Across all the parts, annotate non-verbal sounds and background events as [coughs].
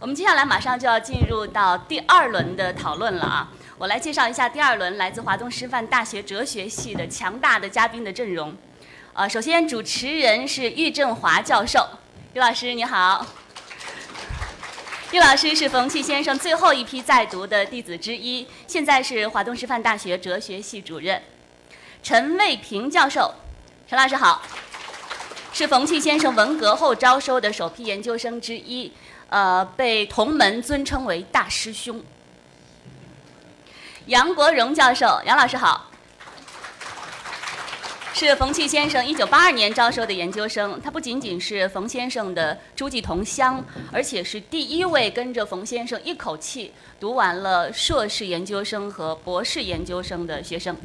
我们接下来马上就要进入到第二轮的讨论了啊！我来介绍一下第二轮来自华东师范大学哲学系的强大的嘉宾的阵容。呃，首先主持人是郁振华教授，郁老师你好。郁老师是冯骥先生最后一批在读的弟子之一，现在是华东师范大学哲学系主任。陈卫平教授，陈老师好。是冯骥先生文革后招收的首批研究生之一，呃，被同门尊称为大师兄。杨国荣教授，杨老师好。是冯骥先生一九八二年招收的研究生，他不仅仅是冯先生的诸暨同乡，而且是第一位跟着冯先生一口气读完了硕士研究生和博士研究生的学生。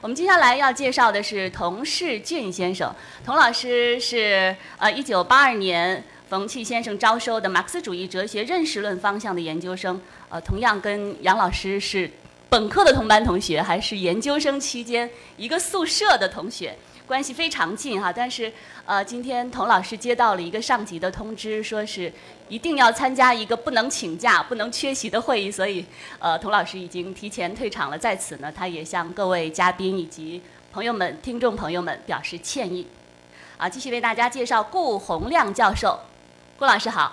我们接下来要介绍的是童世俊先生，童老师是呃一九八二年冯契先生招收的马克思主义哲学认识论方向的研究生，呃，同样跟杨老师是本科的同班同学，还是研究生期间一个宿舍的同学。关系非常近哈，但是呃，今天童老师接到了一个上级的通知，说是一定要参加一个不能请假、不能缺席的会议，所以呃，童老师已经提前退场了。在此呢，他也向各位嘉宾以及朋友们、听众朋友们表示歉意。啊，继续为大家介绍顾洪亮教授，郭老师好。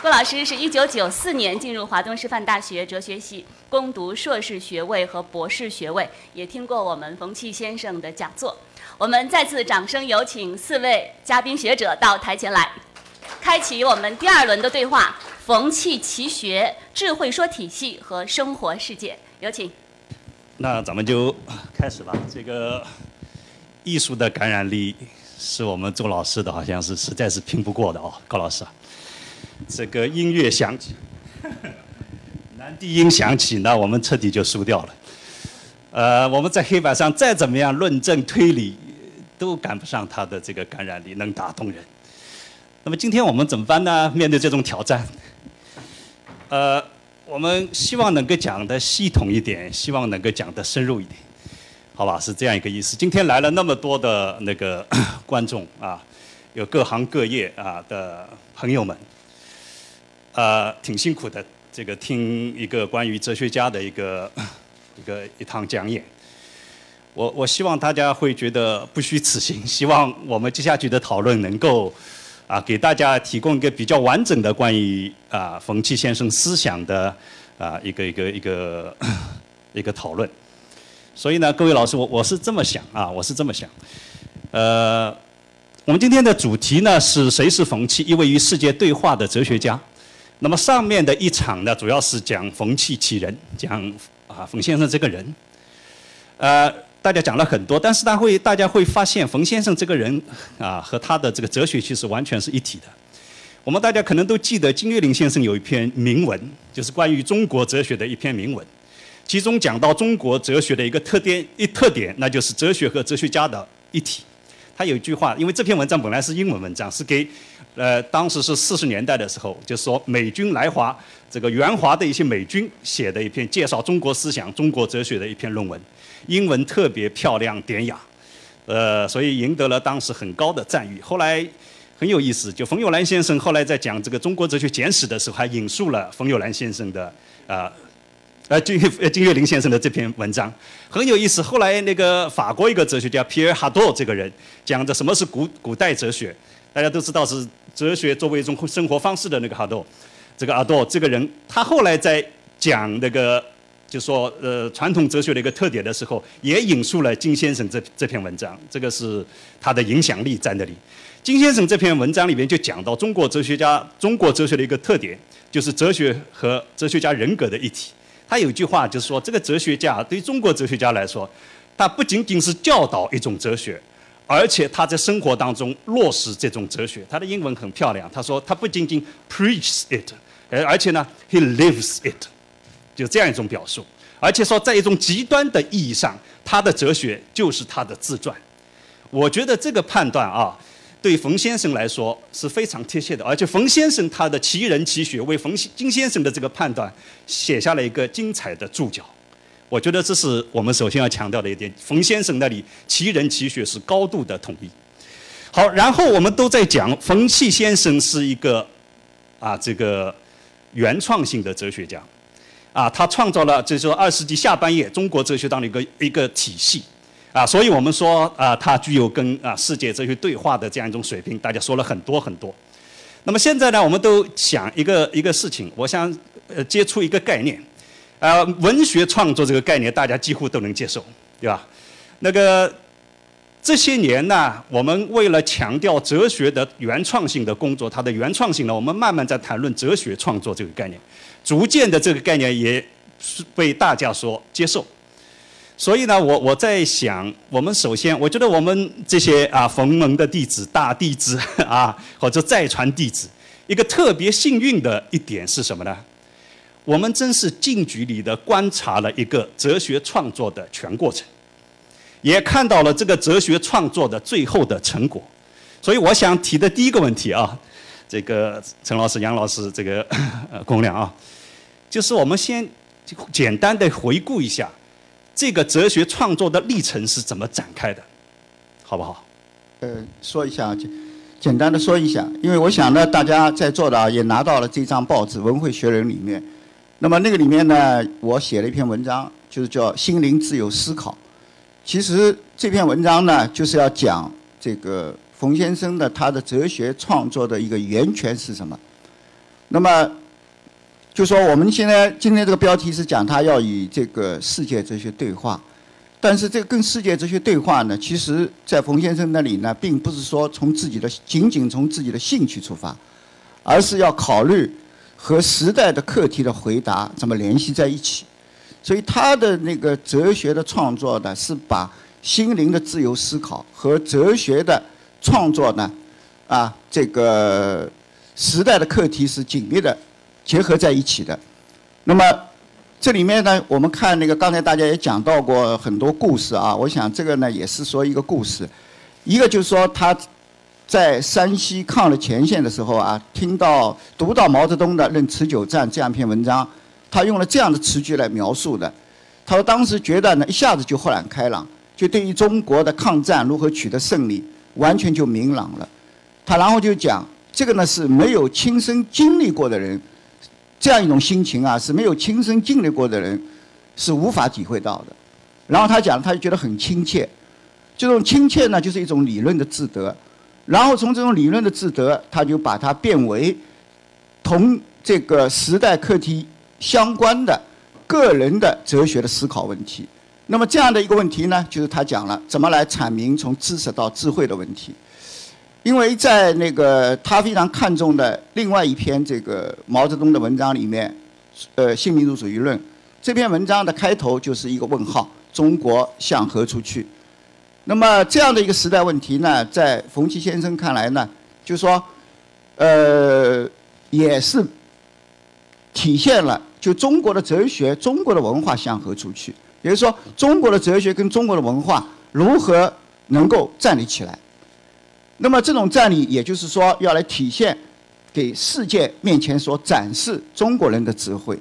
郭老师是一九九四年进入华东师范大学哲学系。攻读硕士学位和博士学位，也听过我们冯骥先生的讲座。我们再次掌声有请四位嘉宾学者到台前来，开启我们第二轮的对话。冯骥奇学、智慧说体系和生活世界，有请。那咱们就开始吧。这个艺术的感染力是我们做老师的好像是实在是拼不过的哦，高老师。这个音乐响起。[laughs] 男低音响起，那我们彻底就输掉了。呃，我们在黑板上再怎么样论证推理，都赶不上他的这个感染力，能打动人。那么今天我们怎么办呢？面对这种挑战，呃，我们希望能够讲的系统一点，希望能够讲的深入一点，好吧？是这样一个意思。今天来了那么多的那个 [coughs] 观众啊，有各行各业啊的朋友们，呃，挺辛苦的。这个听一个关于哲学家的一个 [coughs] 一个一堂讲演，我我希望大家会觉得不虚此行，希望我们接下去的讨论能够啊给大家提供一个比较完整的关于啊冯骥先生思想的啊一个一个一个一个讨论。所以呢，各位老师，我我是这么想啊，我是这么想。呃，我们今天的主题呢是谁是冯契？一位与世界对话的哲学家。那么上面的一场呢，主要是讲冯契其人，讲啊冯先生这个人。呃，大家讲了很多，但是他会大家会发现，冯先生这个人啊和他的这个哲学其实完全是一体的。我们大家可能都记得金岳霖先生有一篇铭文，就是关于中国哲学的一篇铭文，其中讲到中国哲学的一个特点一特点，那就是哲学和哲学家的一体。他有一句话，因为这篇文章本来是英文文章，是给。呃，当时是四十年代的时候，就是说美军来华，这个援华的一些美军写的一篇介绍中国思想、中国哲学的一篇论文，英文特别漂亮典雅，呃，所以赢得了当时很高的赞誉。后来很有意思，就冯友兰先生后来在讲这个中国哲学简史的时候，还引述了冯友兰先生的啊，呃金呃金岳霖先生的这篇文章，很有意思。后来那个法国一个哲学家皮尔哈多这个人讲的什么是古古代哲学，大家都知道是。哲学作为一种生活方式的那个哈多，这个阿多这个人，他后来在讲那个，就说呃传统哲学的一个特点的时候，也引述了金先生这这篇文章，这个是他的影响力在那里。金先生这篇文章里面就讲到中国哲学家、中国哲学的一个特点，就是哲学和哲学家人格的一体。他有句话就是说，这个哲学家对中国哲学家来说，他不仅仅是教导一种哲学。而且他在生活当中落实这种哲学，他的英文很漂亮。他说他不仅仅 preaches it，而而且呢，he lives it，就这样一种表述。而且说在一种极端的意义上，他的哲学就是他的自传。我觉得这个判断啊，对冯先生来说是非常贴切的。而且冯先生他的奇人奇学为冯金先生的这个判断写下了一个精彩的注脚。我觉得这是我们首先要强调的一点。冯先生那里奇人奇学是高度的统一。好，然后我们都在讲冯契先生是一个啊这个原创性的哲学家，啊，他创造了就是说二十世纪下半叶中国哲学当的一个一个体系，啊，所以我们说啊，他具有跟啊世界哲学对话的这样一种水平，大家说了很多很多。那么现在呢，我们都想一个一个事情，我想呃接触一个概念，呃，文学创作这个概念大家几乎都能接受，对吧？那个这些年呢，我们为了强调哲学的原创性的工作，它的原创性呢，我们慢慢在谈论哲学创作这个概念，逐渐的这个概念也是被大家所接受。所以呢，我我在想，我们首先，我觉得我们这些啊冯门的弟子、大弟子 [laughs] 啊，或者再传弟子，一个特别幸运的一点是什么呢？我们真是近距离的观察了一个哲学创作的全过程，也看到了这个哲学创作的最后的成果。所以我想提的第一个问题啊，这个陈老师、杨老师，这个呃公亮啊，就是我们先简单的回顾一下。这个哲学创作的历程是怎么展开的，好不好？呃，说一下，简简单的说一下，因为我想呢，大家在座的啊也拿到了这张报纸《文汇学人》里面，那么那个里面呢，我写了一篇文章，就是叫《心灵自由思考》。其实这篇文章呢，就是要讲这个冯先生的他的哲学创作的一个源泉是什么。那么。就说我们现在今天这个标题是讲他要与这个世界哲学对话，但是这个跟世界哲学对话呢，其实在冯先生那里呢，并不是说从自己的仅仅从自己的兴趣出发，而是要考虑和时代的课题的回答怎么联系在一起。所以他的那个哲学的创作呢，是把心灵的自由思考和哲学的创作呢，啊，这个时代的课题是紧密的。结合在一起的，那么这里面呢，我们看那个刚才大家也讲到过很多故事啊，我想这个呢也是说一个故事，一个就是说他在山西抗日前线的时候啊，听到读到毛泽东的《论持久战》这样一篇文章，他用了这样的词句来描述的，他说当时觉得呢一下子就豁然开朗，就对于中国的抗战如何取得胜利完全就明朗了，他然后就讲这个呢是没有亲身经历过的人。这样一种心情啊，是没有亲身经历过的人是无法体会到的。然后他讲，他就觉得很亲切。这种亲切呢，就是一种理论的自得。然后从这种理论的自得，他就把它变为同这个时代课题相关的个人的哲学的思考问题。那么这样的一个问题呢，就是他讲了怎么来阐明从知识到智慧的问题。因为在那个他非常看重的另外一篇这个毛泽东的文章里面，呃，《新民主主义论》这篇文章的开头就是一个问号：中国向何处去？那么这样的一个时代问题呢，在冯骥先生看来呢，就说，呃，也是体现了就中国的哲学、中国的文化向何处去？也就是说，中国的哲学跟中国的文化如何能够站立起来？那么这种战力，也就是说要来体现，给世界面前所展示中国人的智慧。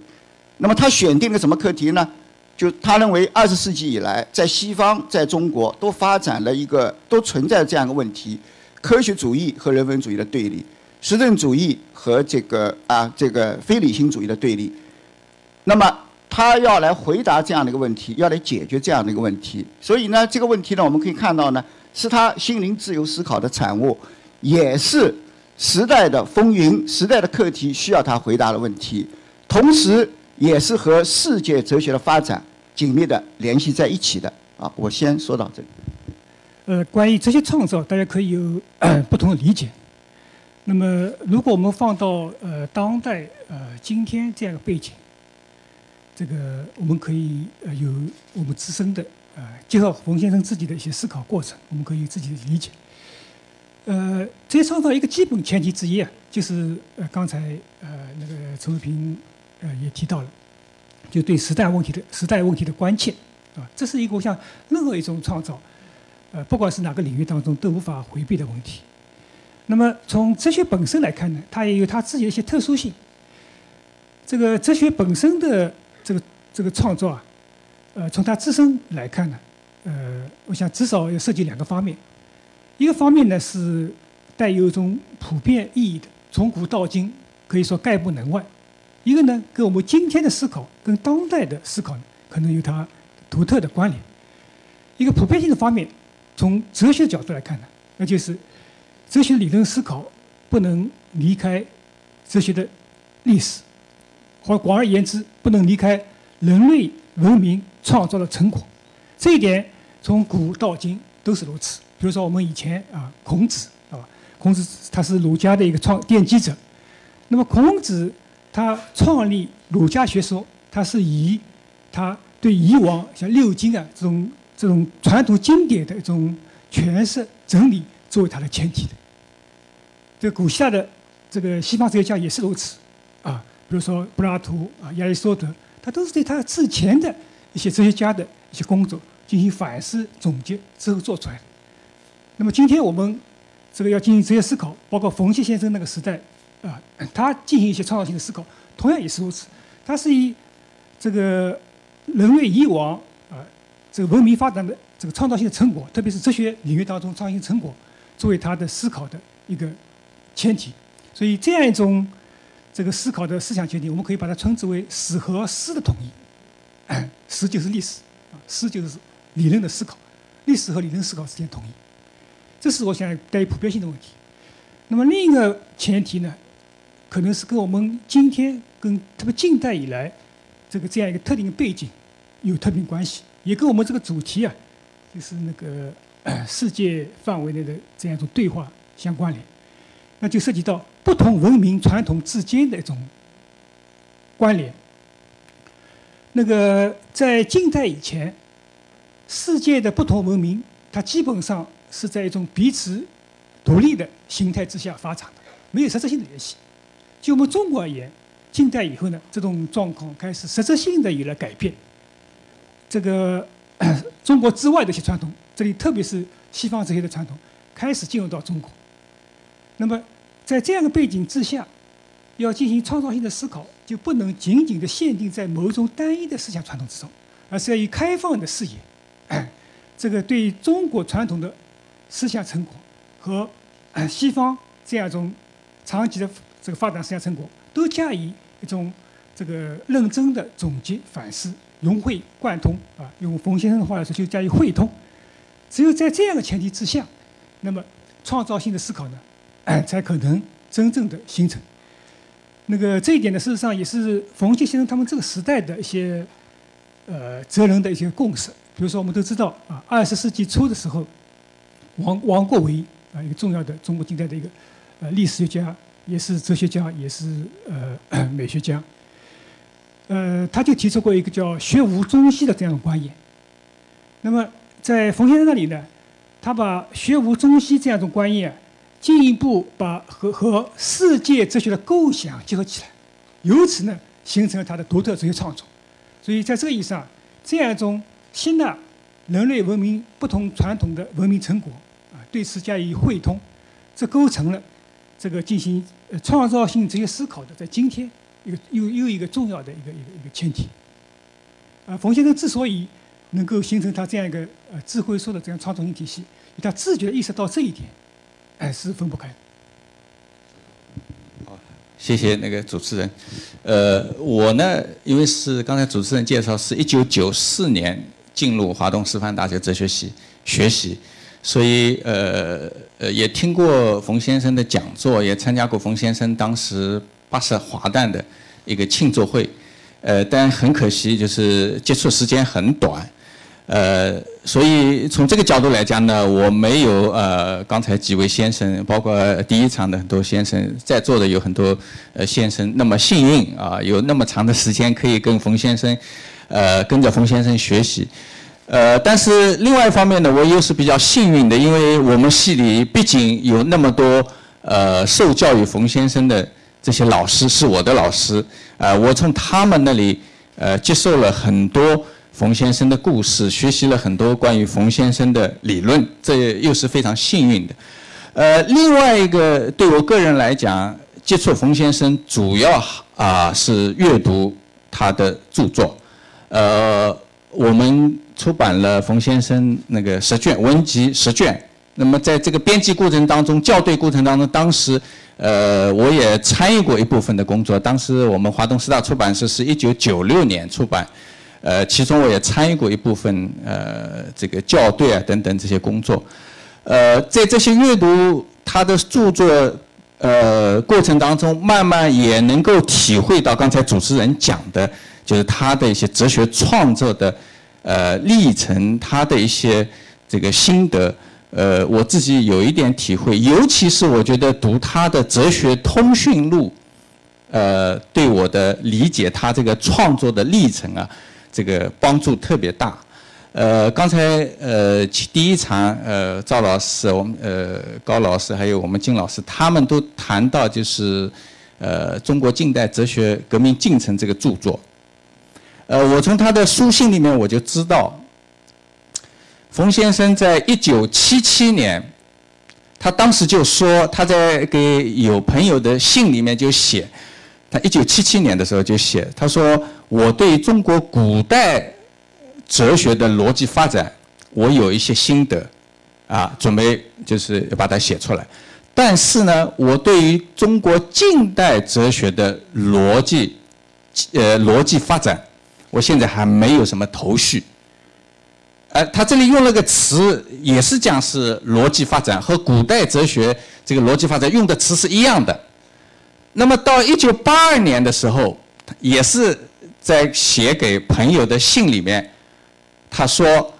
那么他选定了什么课题呢？就他认为二十世纪以来，在西方、在中国都发展了一个，都存在这样一个问题：科学主义和人文主义的对立，实证主义和这个啊这个非理性主义的对立。那么他要来回答这样的一个问题，要来解决这样的一个问题。所以呢，这个问题呢，我们可以看到呢。是他心灵自由思考的产物，也是时代的风云、时代的课题需要他回答的问题，同时也是和世界哲学的发展紧密的联系在一起的。啊，我先说到这里。呃，关于这些创造，大家可以有 [coughs] 不同的理解。那么，如果我们放到呃当代呃今天这样的背景，这个我们可以呃有我们自身的。呃，结合冯先生自己的一些思考过程，我们可以自己的理解。呃，这创造一个基本前提之一啊，就是呃刚才呃那个陈伟平呃也提到了，就对时代问题的时代问题的关切啊，这是一个像任何一种创造，呃不管是哪个领域当中都无法回避的问题。那么从哲学本身来看呢，它也有它自己的一些特殊性。这个哲学本身的这个这个创造啊。呃，从它自身来看呢，呃，我想至少要涉及两个方面。一个方面呢是带有一种普遍意义的，从古到今可以说概不能外。一个呢，跟我们今天的思考跟当代的思考呢，可能有它独特的关联。一个普遍性的方面，从哲学角度来看呢，那就是哲学理论思考不能离开哲学的历史，或广而言之，不能离开人类文明创造的成果。这一点从古到今都是如此。比如说我们以前啊，孔子啊，孔子他是儒家的一个创奠基者。那么孔子他创立儒家学说，他是以他对以往像六经啊这种这种传统经典的一种诠释整理作为他的前提的。这古希腊的这个西方哲学家也是如此啊，比如说柏拉图啊、亚里士多德，他都是对他之前的一些哲学家的一些工作进行反思总结之后做出来的。那么今天我们这个要进行哲学思考，包括冯骥先生那个时代。啊，他进行一些创造性的思考，同样也是如此。他是以这个人类以往啊，这个文明发展的这个创造性的成果，特别是哲学领域当中创造性成果，作为他的思考的一个前提。所以这样一种这个思考的思想前提，我们可以把它称之为史和思的统一。[coughs] 史就是历史，啊，思就是理论的思考，历史和理论思考之间统一，这是我想带有普遍性的问题。那么另一个前提呢？可能是跟我们今天跟特别近代以来这个这样一个特定背景有特别关系，也跟我们这个主题啊，就是那个 [coughs] 世界范围内的这样一种对话相关联。那就涉及到不同文明传统之间的一种关联。那个在近代以前，世界的不同文明，它基本上是在一种彼此独立的形态之下发展的，没有实质性的联系。就我们中国而言，近代以后呢，这种状况开始实质性的有了改变。这个 [coughs] 中国之外的一些传统，这里特别是西方这些的传统，开始进入到中国。那么，在这样的背景之下，要进行创造性的思考，就不能仅仅的限定在某种单一的思想传统之中，而是要以开放的视野，[coughs] 这个对中国传统的思想成果和西方这样一种长期的。这个发展思想成果都加以一种这个认真的总结反思融会贯通啊，用冯先生的话来说，就加以汇通。只有在这样的前提之下，那么创造性的思考呢，才可能真正的形成。那个这一点呢，事实上也是冯骥先生他们这个时代的一些呃哲人的一些共识。比如说，我们都知道啊，二十世纪初的时候，王王国维啊，一个重要的中国近代的一个呃历史学家。也是哲学家，也是呃 [clears throat] 美学家。呃，他就提出过一个叫“学无中西”的这样的观念。那么，在冯先生那里呢，他把“学无中西”这样一种观念，进一步把和和世界哲学的构想结合起来，由此呢，形成了他的独特哲学创作。所以，在这个意义上，这样一种新的人类文明不同传统的文明成果啊，对此加以汇通，这构成了。这个进行呃创造性哲学思考的，在今天一个又又一个重要的一个一个一个前提。啊，冯先生之所以能够形成他这样一个呃智慧说的这样创造性体系，他自觉意识到这一点，哎是分不开。好，谢谢那个主持人。呃，我呢，因为是刚才主持人介绍，是一九九四年进入华东师范大学哲学系学习。所以，呃呃，也听过冯先生的讲座，也参加过冯先生当时八十华诞的一个庆祝会，呃，但很可惜，就是接触时间很短，呃，所以从这个角度来讲呢，我没有呃刚才几位先生，包括第一场的很多先生，在座的有很多呃先生那么幸运啊，有那么长的时间可以跟冯先生，呃，跟着冯先生学习。呃，但是另外一方面呢，我又是比较幸运的，因为我们系里毕竟有那么多呃受教育冯先生的这些老师是我的老师，呃，我从他们那里呃接受了很多冯先生的故事，学习了很多关于冯先生的理论，这又是非常幸运的。呃，另外一个对我个人来讲，接触冯先生主要啊是阅读他的著作，呃，我们。出版了冯先生那个十卷文集十卷，那么在这个编辑过程当中、校对过程当中，当时呃我也参与过一部分的工作。当时我们华东师大出版社是一九九六年出版，呃，其中我也参与过一部分呃这个校对啊等等这些工作。呃，在这些阅读他的著作呃过程当中，慢慢也能够体会到刚才主持人讲的，就是他的一些哲学创作的呃历程，他的一些这个心得。呃，我自己有一点体会，尤其是我觉得读他的《哲学通讯录》，呃，对我的理解他这个创作的历程啊，这个帮助特别大。呃，刚才呃第一场呃赵老师、我们呃高老师还有我们金老师，他们都谈到就是呃中国近代哲学革命进程这个著作。呃，我从他的书信里面我就知道。冯先生在一九七七年，他当时就说他在给有朋友的信里面就写，他一九七七年的时候就写，他说我对中国古代哲学的逻辑发展，我有一些心得，啊，准备就是要把它写出来，但是呢，我对于中国近代哲学的逻辑，呃，逻辑发展，我现在还没有什么头绪。呃，他这里用了个词，也是讲是逻辑发展，和古代哲学这个逻辑发展用的词是一样的。那么到一九八二年的时候，也是在写给朋友的信里面，他说：“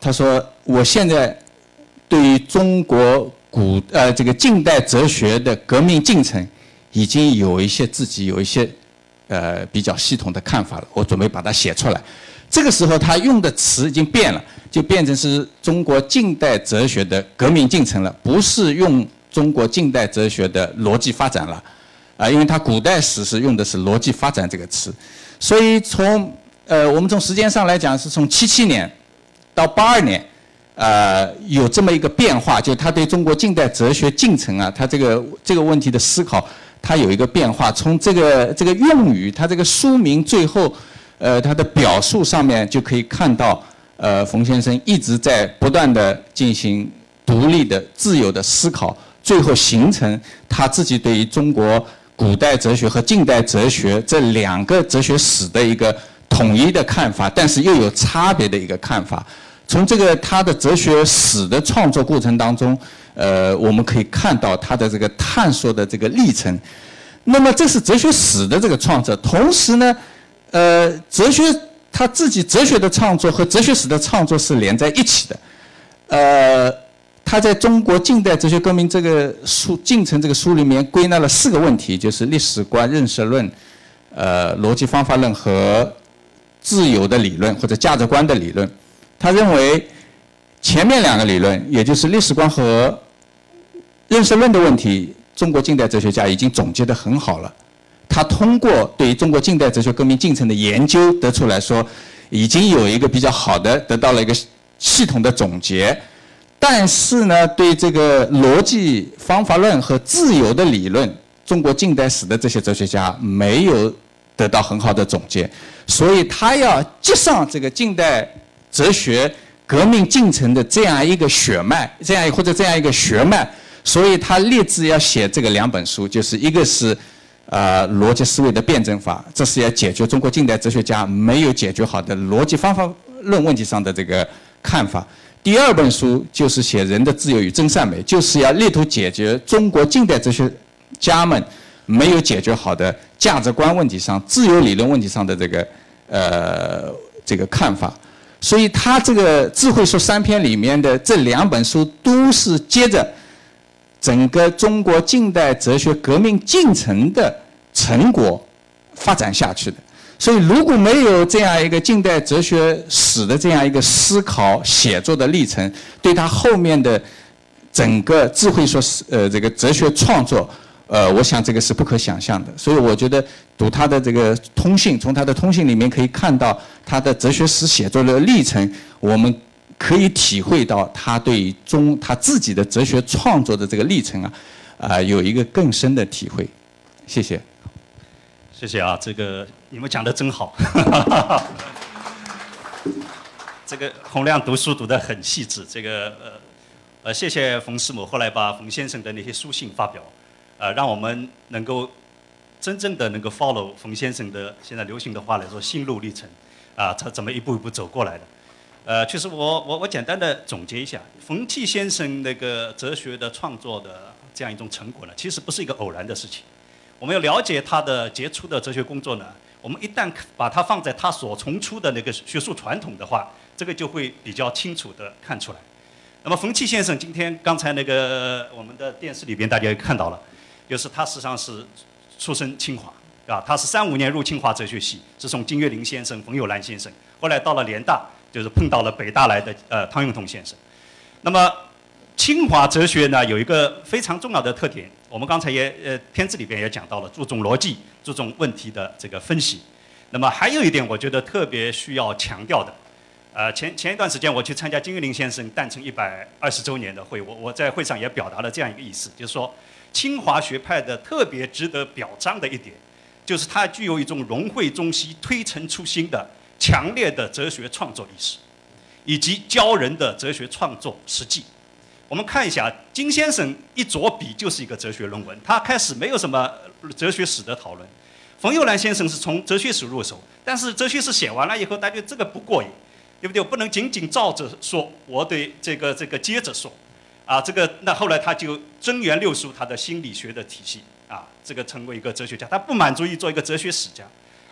他说我现在对于中国古呃这个近代哲学的革命进程，已经有一些自己有一些呃比较系统的看法了，我准备把它写出来。”这个时候，他用的词已经变了，就变成是中国近代哲学的革命进程了，不是用中国近代哲学的逻辑发展了，啊，因为他古代史是用的是逻辑发展这个词，所以从呃，我们从时间上来讲，是从七七年到八二年，呃，有这么一个变化，就他对中国近代哲学进程啊，他这个这个问题的思考，他有一个变化，从这个这个用语，他这个书名最后。呃，他的表述上面就可以看到，呃，冯先生一直在不断的进行独立的、自由的思考，最后形成他自己对于中国古代哲学和近代哲学这两个哲学史的一个统一的看法，但是又有差别的一个看法。从这个他的哲学史的创作过程当中，呃，我们可以看到他的这个探索的这个历程。那么，这是哲学史的这个创作，同时呢。呃，哲学他自己哲学的创作和哲学史的创作是连在一起的。呃，他在中国近代哲学革命这个书进程这个书里面归纳了四个问题，就是历史观、认识论、呃逻辑方法论和自由的理论或者价值观的理论。他认为前面两个理论，也就是历史观和认识论的问题，中国近代哲学家已经总结得很好了。他通过对于中国近代哲学革命进程的研究，得出来说，已经有一个比较好的，得到了一个系统的总结。但是呢，对这个逻辑方法论和自由的理论，中国近代史的这些哲学家没有得到很好的总结。所以他要接上这个近代哲学革命进程的这样一个血脉，这样或者这样一个血脉，所以他立志要写这个两本书，就是一个是。呃，逻辑思维的辩证法，这是要解决中国近代哲学家没有解决好的逻辑方法论问题上的这个看法。第二本书就是写人的自由与真善美，就是要力图解决中国近代哲学家们没有解决好的价值观问题上、自由理论问题上的这个呃这个看法。所以他这个智慧说三篇里面的这两本书都是接着。整个中国近代哲学革命进程的成果发展下去的，所以如果没有这样一个近代哲学史的这样一个思考写作的历程，对他后面的整个智慧说呃这个哲学创作，呃，我想这个是不可想象的。所以我觉得读他的这个通信，从他的通信里面可以看到他的哲学史写作的历程，我们。可以体会到他对中他自己的哲学创作的这个历程啊，啊，有一个更深的体会。谢谢，谢谢啊，这个你们讲的真好。[laughs] 这个洪亮读书读得很细致，这个呃，呃，谢谢冯师母后来把冯先生的那些书信发表，呃，让我们能够真正的能够 follow 冯先生的现在流行的话来说心路历程，啊，他怎么一步一步走过来的。呃，其实我我我简单的总结一下，冯骥先生那个哲学的创作的这样一种成果呢，其实不是一个偶然的事情。我们要了解他的杰出的哲学工作呢，我们一旦把它放在他所从出的那个学术传统的话，这个就会比较清楚的看出来。那么冯骥先生今天刚才那个我们的电视里边大家也看到了，就是他实际上是出身清华，啊，他是三五年入清华哲学系，是从金岳霖先生、冯友兰先生，后来到了联大，就是碰到了北大来的呃汤永同先生。那么清华哲学呢有一个非常重要的特点，我们刚才也呃片子里边也讲到了，注重逻辑，注重问题的这个分析。那么还有一点，我觉得特别需要强调的。呃，前前一段时间我去参加金岳霖先生诞辰一百二十周年的会，我我在会上也表达了这样一个意思，就是说，清华学派的特别值得表彰的一点，就是它具有一种融会中西、推陈出新的强烈的哲学创作意识，以及教人的哲学创作实际。我们看一下，金先生一着笔就是一个哲学论文，他开始没有什么哲学史的讨论。冯友兰先生是从哲学史入手，但是哲学史写完了以后，大家这个不过瘾。对不对？不能仅仅照着说，我对这个这个接着说，啊，这个那后来他就增援六书他的心理学的体系，啊，这个成为一个哲学家。他不满足于做一个哲学史家，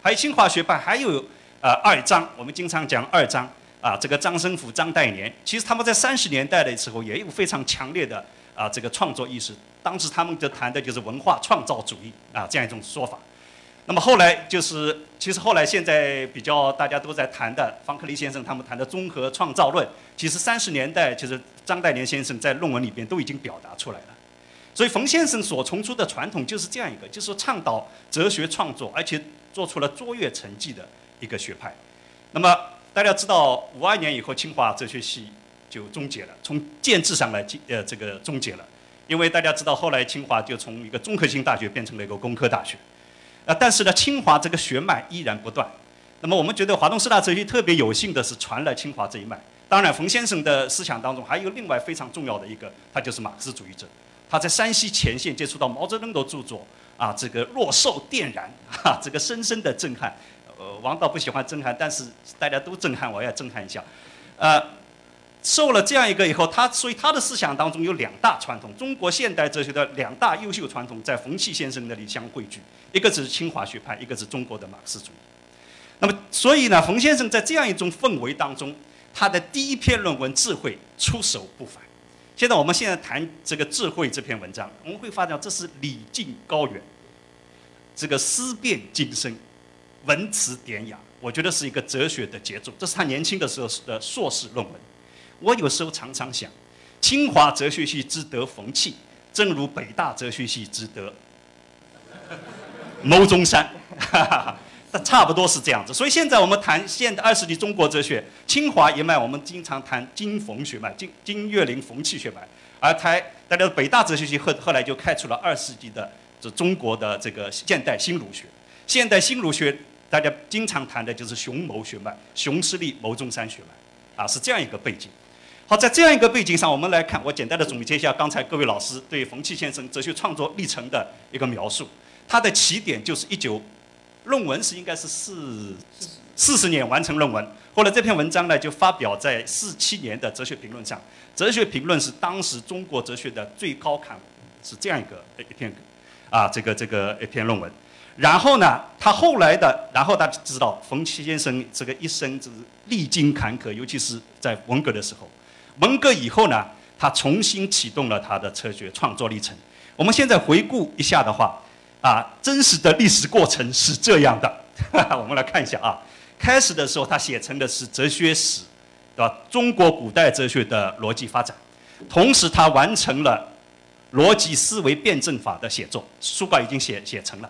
还有清华学派还有呃二章，我们经常讲二章，啊，这个张申府、张岱年，其实他们在三十年代的时候也有非常强烈的啊这个创作意识。当时他们就谈的就是文化创造主义啊这样一种说法。那么后来就是，其实后来现在比较大家都在谈的，方克利先生他们谈的综合创造论，其实三十年代其实张岱年先生在论文里边都已经表达出来了。所以冯先生所从出的传统就是这样一个，就是倡导哲学创作，而且做出了卓越成绩的一个学派。那么大家知道，五二年以后清华哲学系就终结了，从建制上来呃这个终结了，因为大家知道后来清华就从一个综合性大学变成了一个工科大学。啊，但是呢，清华这个血脉依然不断。那么我们觉得华东师大哲学特别有幸的是传了清华这一脉。当然，冯先生的思想当中还有另外非常重要的一个，他就是马克思主义者。他在山西前线接触到毛泽东的著作，啊，这个若受电燃，哈，这个深深的震撼。王导不喜欢震撼，但是大家都震撼，我也震撼一下。呃。受了这样一个以后，他所以他的思想当中有两大传统，中国现代哲学的两大优秀传统在冯骥先生那里相汇聚，一个是清华学派，一个是中国的马克思主义。那么，所以呢，冯先生在这样一种氛围当中，他的第一篇论文《智慧》出手不凡。现在我们现在谈这个《智慧》这篇文章，我们会发现这是礼敬高远，这个思辨精深，文辞典雅，我觉得是一个哲学的杰作。这是他年轻的时候的硕士论文。我有时候常常想，清华哲学系之得冯骥，正如北大哲学系之得 [laughs] 牟中山，[laughs] 那差不多是这样子。所以现在我们谈现代二十世纪中国哲学，清华一脉我们经常谈金冯血脉，金金岳霖冯骥学脉，而台大家北大哲学系后后来就开出了二世纪的这中国的这个现代新儒学。现代新儒学大家经常谈的就是熊谋血脉，熊十力、谋中山血脉，啊，是这样一个背景。好，在这样一个背景上，我们来看，我简单的总结一下刚才各位老师对冯骥先生哲学创作历程的一个描述。他的起点就是一九，论文是应该是四四十年完成论文，后来这篇文章呢就发表在四七年的哲学评论上。哲学评论是当时中国哲学的最高刊物，是这样一个一篇，啊，这个这个一篇论文。然后呢，他后来的，然后大家知道冯骥先生这个一生就是历经坎坷，尤其是在文革的时候。文革以后呢，他重新启动了他的哲学创作历程。我们现在回顾一下的话，啊，真实的历史过程是这样的。[laughs] 我们来看一下啊，开始的时候他写成的是哲学史，对吧？中国古代哲学的逻辑发展，同时他完成了逻辑思维辩证法的写作，书稿已经写写成了。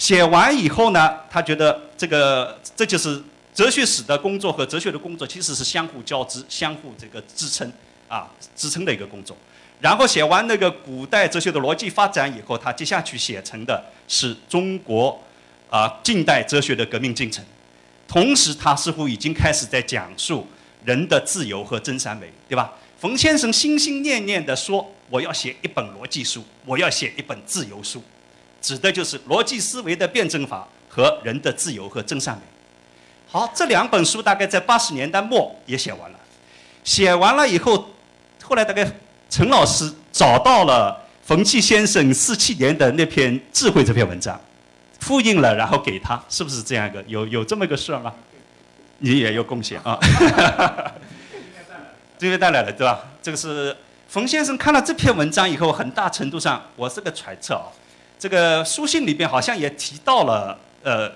写完以后呢，他觉得这个这就是。哲学史的工作和哲学的工作其实是相互交织、相互这个支撑啊支撑的一个工作。然后写完那个古代哲学的逻辑发展以后，他接下去写成的是中国啊近代哲学的革命进程。同时，他似乎已经开始在讲述人的自由和真善美，对吧？冯先生心心念念地说：“我要写一本逻辑书，我要写一本自由书，指的就是逻辑思维的辩证法和人的自由和真善美。”好，这两本书大概在八十年代末也写完了。写完了以后，后来大概陈老师找到了冯骥先生四七年的那篇《智慧》这篇文章，复印了，然后给他，是不是这样一个？有有这么个事儿吗？你也有贡献啊。这边带来了，对吧？这个是冯先生看了这篇文章以后，很大程度上，我是个揣测啊。这个书信里边好像也提到了，呃，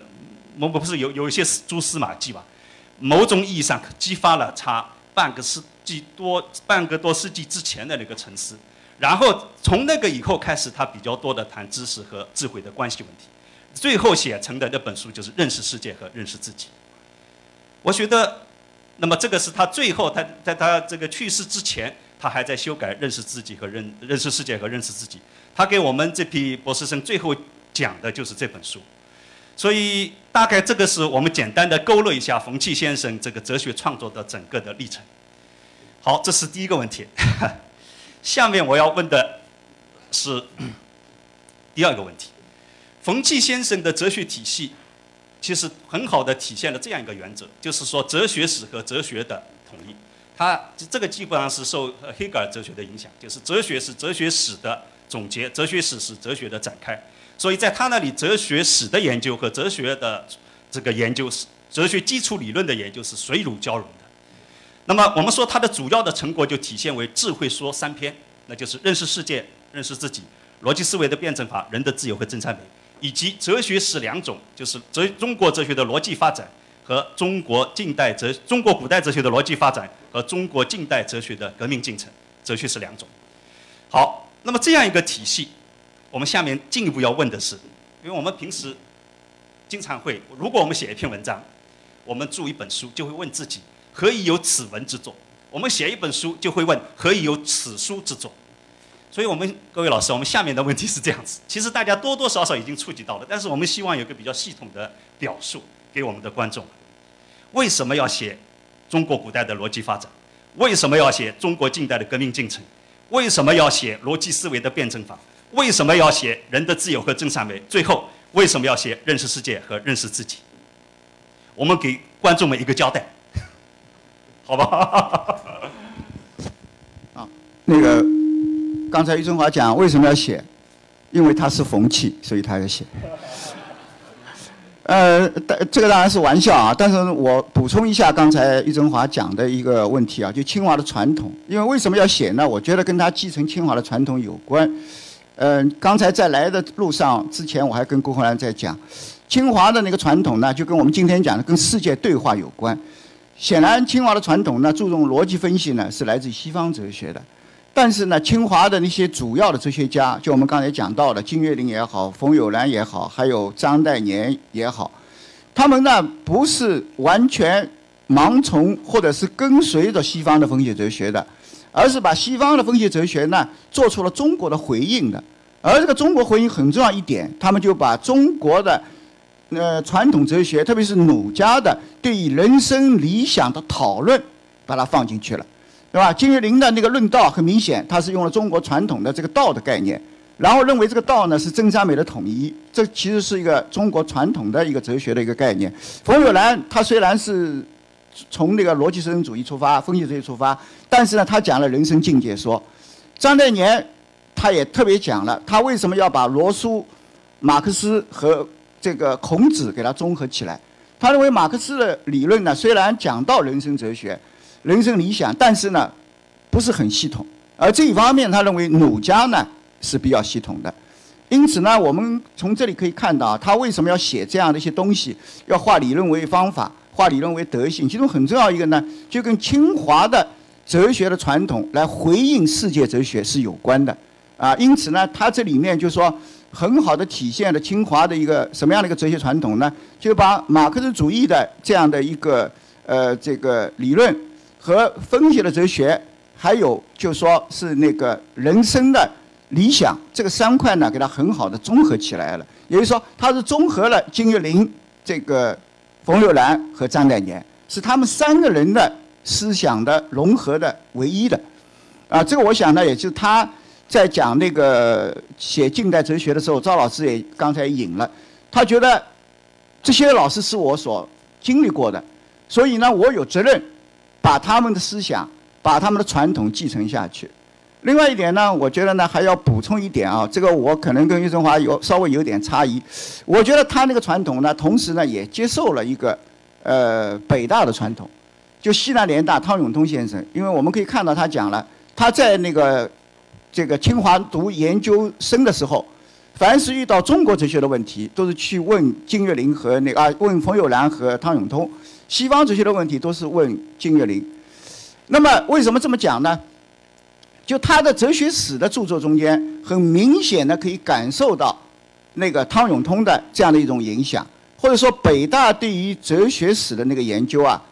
我们不是有有一些蛛丝马迹吧？某种意义上激发了他半个世纪多、半个多世纪之前的那个沉思。然后从那个以后开始，他比较多的谈知识和智慧的关系问题。最后写成的那本书就是《认识世界和认识自己》。我觉得。那么这个是他最后，他在他这个去世之前，他还在修改《认识自己和认认识世界和认识自己》。他给我们这批博士生最后讲的就是这本书。所以大概这个是我们简单的勾勒一下冯骥先生这个哲学创作的整个的历程。好，这是第一个问题。[laughs] 下面我要问的是第二个问题：冯骥先生的哲学体系。其实很好的体现了这样一个原则，就是说哲学史和哲学的统一。他这个基本上是受黑格尔哲学的影响，就是哲学是哲学史的总结，哲学史是哲学的展开。所以在他那里，哲学史的研究和哲学的这个研究是哲学基础理论的研究是水乳交融的。那么我们说它的主要的成果就体现为智慧说三篇，那就是认识世界、认识自己、逻辑思维的辩证法、人的自由和真善美。以及哲学史两种，就是哲中国哲学的逻辑发展和中国近代哲中国古代哲学的逻辑发展和中国近代哲学的革命进程，哲学是两种。好，那么这样一个体系，我们下面进一步要问的是，因为我们平时经常会，如果我们写一篇文章，我们著一本书，就会问自己何以有此文之作；我们写一本书，就会问何以有此书之作。所以我们各位老师，我们下面的问题是这样子。其实大家多多少少已经触及到了，但是我们希望有个比较系统的表述给我们的观众。为什么要写中国古代的逻辑发展？为什么要写中国近代的革命进程？为什么要写逻辑思维的辩证法？为什么要写人的自由和真善美？最后为什么要写认识世界和认识自己？我们给观众们一个交代，[laughs] 好吧？啊，那个。刚才于中华讲为什么要写，因为他是冯气，所以他要写。呃，这个当然是玩笑啊，但是我补充一下刚才余振华讲的一个问题啊，就清华的传统，因为为什么要写呢？我觉得跟他继承清华的传统有关。嗯，刚才在来的路上之前，我还跟郭洪兰在讲，清华的那个传统呢，就跟我们今天讲的跟世界对话有关。显然，清华的传统呢，注重逻辑分析呢，是来自西方哲学的。但是呢，清华的那些主要的哲学家，就我们刚才讲到的金岳霖也好，冯友兰也好，还有张岱年也好，他们呢不是完全盲从或者是跟随着西方的分析哲学的，而是把西方的分析哲学呢做出了中国的回应的。而这个中国回应很重要一点，他们就把中国的呃传统哲学，特别是儒家的对于人生理想的讨论，把它放进去了。对吧？金岳霖的那个论道很明显，他是用了中国传统的这个道的概念，然后认为这个道呢是真善美的统一，这其实是一个中国传统的一个哲学的一个概念。冯友兰他虽然是从那个逻辑实证主义出发、分析哲学出发，但是呢，他讲了人生境界说。张岱年他也特别讲了，他为什么要把罗素、马克思和这个孔子给他综合起来？他认为马克思的理论呢，虽然讲到人生哲学。人生理想，但是呢，不是很系统。而这一方面，他认为儒家呢是比较系统的。因此呢，我们从这里可以看到，他为什么要写这样的一些东西，要化理论为方法，化理论为德性。其中很重要一个呢，就跟清华的哲学的传统来回应世界哲学是有关的。啊，因此呢，他这里面就说很好的体现了清华的一个什么样的一个哲学传统呢？就把马克思主义的这样的一个呃这个理论。和分析的哲学，还有就说是那个人生的理想，这个三块呢，给它很好的综合起来了。也就是说，它是综合了金岳霖、这个冯友兰和张岱年，是他们三个人的思想的融合的唯一的。啊，这个我想呢，也就是他在讲那个写近代哲学的时候，赵老师也刚才引了，他觉得这些老师是我所经历过的，所以呢，我有责任把他们的思想、把他们的传统继承下去。另外一点呢，我觉得呢还要补充一点啊，这个我可能跟余振华有稍微有点差异。我觉得他那个传统呢，同时呢也接受了一个呃北大的传统，就西南联大汤永通先生，因为我们可以看到他讲了，他在那个这个清华读研究生的时候，凡是遇到中国哲学的问题，都是去问金岳霖和那个啊问冯友兰和汤永通；西方哲学的问题都是问金岳霖。那么为什么这么讲呢？就他的哲学史的著作中间，很明显的可以感受到那个汤永通的这样的一种影响，或者说北大对于哲学史的那个研究啊，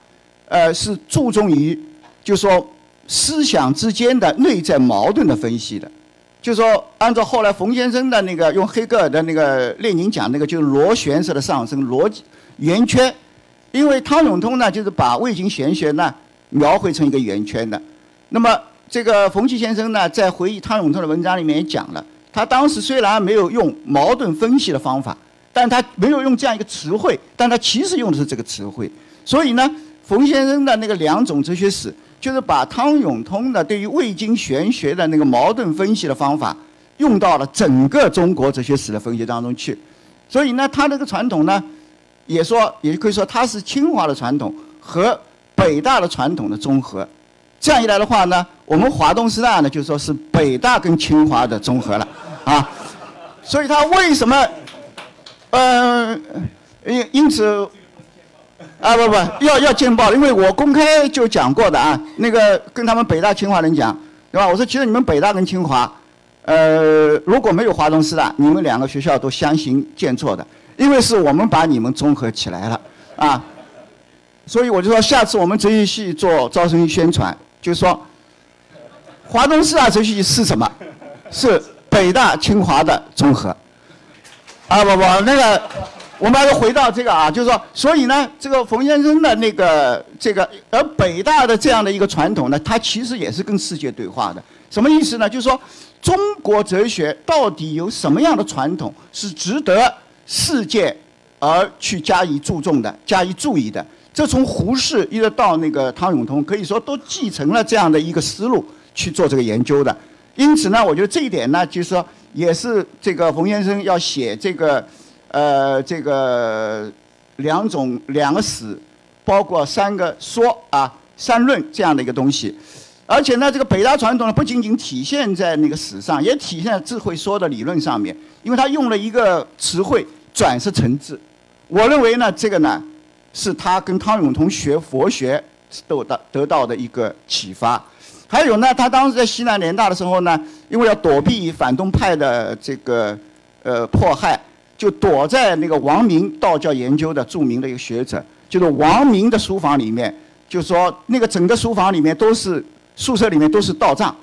呃，是注重于，就说思想之间的内在矛盾的分析的，就说按照后来冯先生的那个用黑格尔的那个列宁讲那个就是螺旋式的上升逻辑圆圈，因为汤永通呢就是把魏晋玄学呢描绘成一个圆圈的，那么。这个冯骥先生呢，在回忆汤永通的文章里面也讲了，他当时虽然没有用矛盾分析的方法，但他没有用这样一个词汇，但他其实用的是这个词汇。所以呢，冯先生的那个两种哲学史，就是把汤永通的对于魏晋玄学的那个矛盾分析的方法，用到了整个中国哲学史的分析当中去。所以呢，他这个传统呢，也说也可以说他是清华的传统和北大的传统的综合。这样一来的话呢，我们华东师大呢就说是北大跟清华的综合了，啊，所以他为什么，嗯，因因此，啊不不要要见报，因为我公开就讲过的啊，那个跟他们北大清华人讲，对吧？我说其实你们北大跟清华，呃，如果没有华东师大，你们两个学校都相形见绌的，因为是我们把你们综合起来了，啊，所以我就说下次我们哲学系做招生宣传。就是说，华东师大哲学系是什么？是北大清华的综合。啊不不，那个我们还是回到这个啊，就是说，所以呢，这个冯先生的那个这个，而北大的这样的一个传统呢，它其实也是跟世界对话的。什么意思呢？就是说，中国哲学到底有什么样的传统是值得世界而去加以注重的、加以注意的？这从胡适一直到那个汤永通，可以说都继承了这样的一个思路去做这个研究的。因此呢，我觉得这一点呢，就是说也是这个冯先生要写这个，呃，这个两种两个史，包括三个说啊三论这样的一个东西。而且呢，这个北大传统呢，不仅仅体现在那个史上，也体现在智慧说的理论上面，因为他用了一个词汇转世成智。我认为呢，这个呢。是他跟汤永同学佛学得到得到的一个启发，还有呢，他当时在西南联大的时候呢，因为要躲避反动派的这个呃迫害，就躲在那个王明道教研究的著名的一个学者，就是王明的书房里面，就说那个整个书房里面都是宿舍里面都是道藏，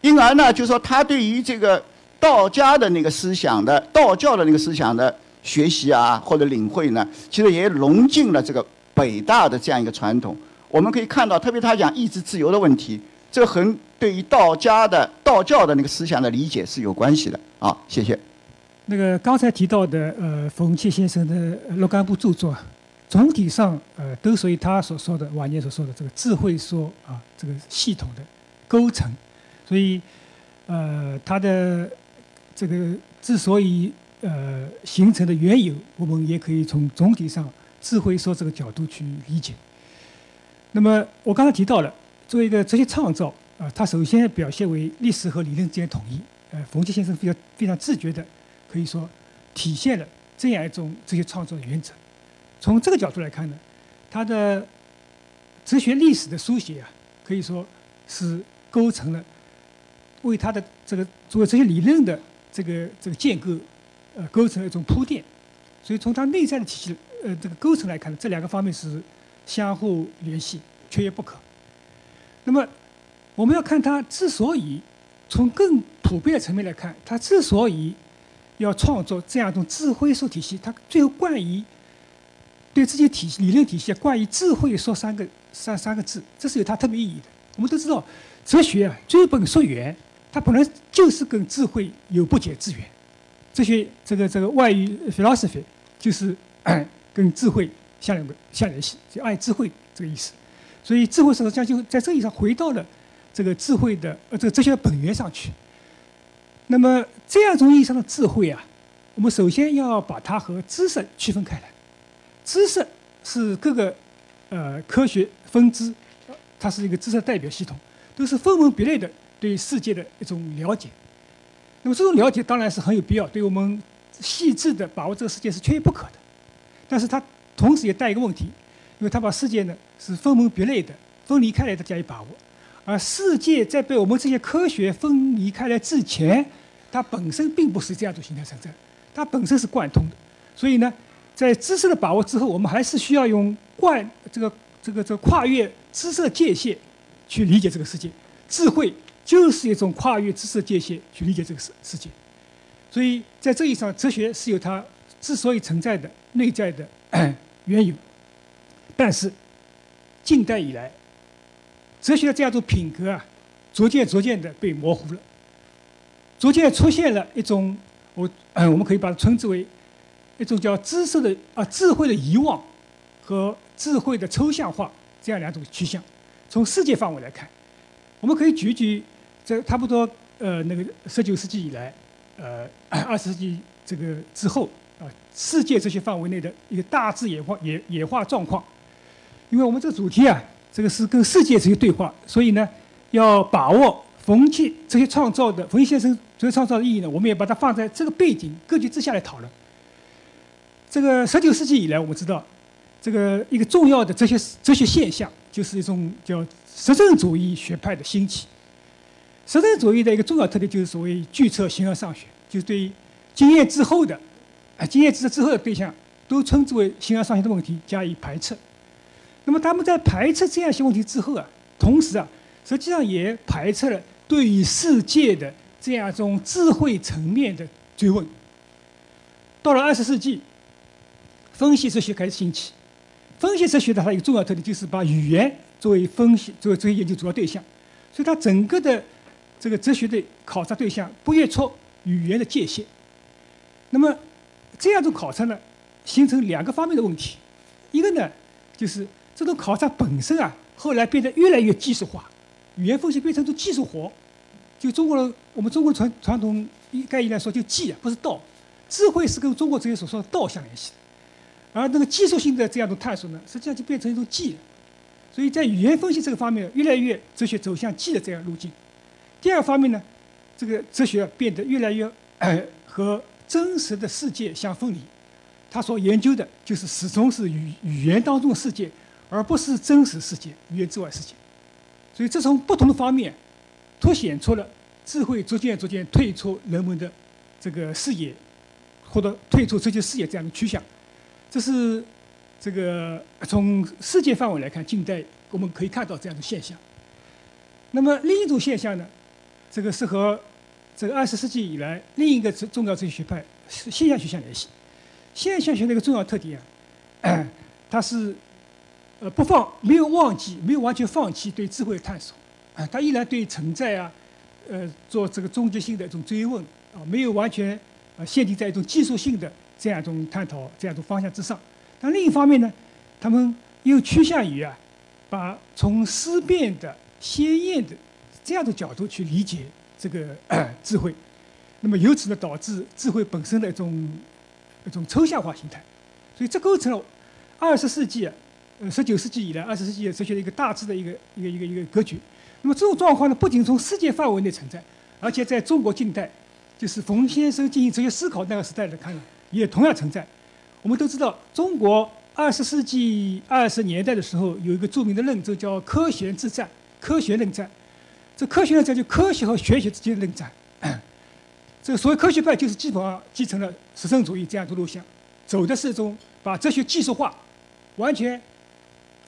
因而呢，就说他对于这个道家的那个思想的道教的那个思想的。学习啊，或者领会呢，其实也融进了这个北大的这样一个传统。我们可以看到，特别他讲意志自由的问题，这很对于道家的道教的那个思想的理解是有关系的。啊，谢谢。那个刚才提到的，呃，冯骥先生的若干部著作，总体上呃都属于他所说的晚年所说的这个智慧说啊，这个系统的构成。所以，呃，他的这个之所以。呃，形成的缘由，我们也可以从总体上智慧说这个角度去理解。那么我刚才提到了，作为一个哲学创造啊，它首先表现为历史和理论之间统一。呃，冯骥先生非常非常自觉的，可以说体现了这样一种哲学创作的原则。从这个角度来看呢，他的哲学历史的书写啊，可以说是构成了为他的这个作为哲学理论的这个这个建构。呃，构成一种铺垫，所以从它内在的体系，呃，这个构成来看，这两个方面是相互联系、缺一不可。那么，我们要看它之所以从更普遍的层面来看，它之所以要创作这样一种智慧说体系，它最后冠以对自己体系理论体系冠以智慧说三个三三个字，这是有它特别意义的。我们都知道，哲学啊，追本溯源，它本来就是跟智慧有不解之缘。这些这个这个外语 philosophy 就是 [coughs] 跟智慧相联相联系，就爱智慧这个意思。所以智慧实际上就在这意义上回到了这个智慧的呃这个哲学本源上去。那么这样一种意义上的智慧啊，我们首先要把它和知识区分开来。知识是各个呃科学分支，它是一个知识代表系统，都是分门别类的对世界的一种了解。那么这种了解当然是很有必要，对我们细致的把握这个世界是缺一不可的。但是它同时也带一个问题，因为它把世界呢是分门别类的、分离开来的加以把握，而世界在被我们这些科学分离开来之前，它本身并不是这样一种形态存在，它本身是贯通的。所以呢。在知识的把握之后，我们还是需要用贯这个这个这个跨越知识的界限去理解这个世界。智慧就是一种跨越知识界限去理解这个世世界。所以在这一上，哲学是有它之所以存在的内在的 [coughs] 缘由。但是近代以来，哲学的这样一种品格啊，逐渐逐渐的被模糊了，逐渐出现了一种我嗯我们可以把它称之为。一种叫知识的啊智慧的遗忘和智慧的抽象化这样两种趋向。从世界范围来看，我们可以举举这差不多呃那个十九世纪以来，呃 [coughs] 二十世纪这个之后啊世界这些范围内的一个大致演化演演化状况。因为我们这个主题啊，这个是跟世界这些对话，所以呢要把握冯骥这些创造的冯骥先生这些创造的意义呢，我们也把它放在这个背景格局之下来讨论。这个十九世纪以来，我们知道，这个一个重要的哲学哲学现象，就是一种叫实证主义学派的兴起。实证主义的一个重要特点就是所谓拒测形而上学，就是对经验之后的啊经验之之后的对象，都称之为形而上学的问题加以排斥。那么他们在排斥这样一些问题之后啊，同时啊，实际上也排斥了对于世界的这样一种智慧层面的追问。到了二十世纪。分析哲学开始兴起，分析哲学的它一个重要特点就是把语言作为分析、作为作为研究主要对象，所以它整个的这个哲学的考察对象不越出语言的界限。那么这样一种考察呢，形成两个方面的问题，一个呢就是这种考察本身啊，后来变得越来越技术化，语言分析变成一种技术活，就中国的我们中国传传统一概念来说，就技啊，不是道，智慧是跟中国哲学所说的道相联系。而那个技术性的这样的探索呢，实际上就变成一种技，所以在语言分析这个方面，越来越哲学走向技的这样路径。第二方面呢，这个哲学变得越来越 [coughs] 和真实的世界相分离，他所研究的就是始终是语语言当中的世界，而不是真实世界、语言之外世界。所以这从不同的方面，凸显出了智慧逐渐逐渐退出人们的这个视野，或者退出这些视野这样的趋向。这是这个从世界范围来看，近代我们可以看到这样的现象。那么另一种现象呢，这个是和这个二十世纪以来另一个重重要哲学学派现象学相联系。现象学的一个重要特点啊，[clears throat] 它是呃不放没有忘记没有完全放弃对智慧的探索啊，它依然对存在啊呃做这个终极性的一种追问啊，没有完全呃限定在一种技术性的。这样一种探讨，这样一种方向之上，但另一方面呢，他们又趋向于啊，把从思辨的、鲜艳的这样的角度去理解这个 [clears throat] 智慧，那么由此呢，导致智慧本身的一种一种抽象化形态，所以这构成了二十世纪，呃，十九世纪以来二十世纪哲学的一个大致的一个一个一个一个格局。那么这种状况呢，不仅从世界范围内存在，而且在中国近代，就是冯先生进行哲学思考那个时代来看呢。也同样存在。我们都知道，中国二十世纪二十年代的时候，有一个著名的论证叫“科学之战”。科学论战，这科学论战就科学和学习之间的论战。[clears throat] 这所谓科学派，就是基本上继承了实证主义这样一种路线，走的是一种把哲学技术化，完全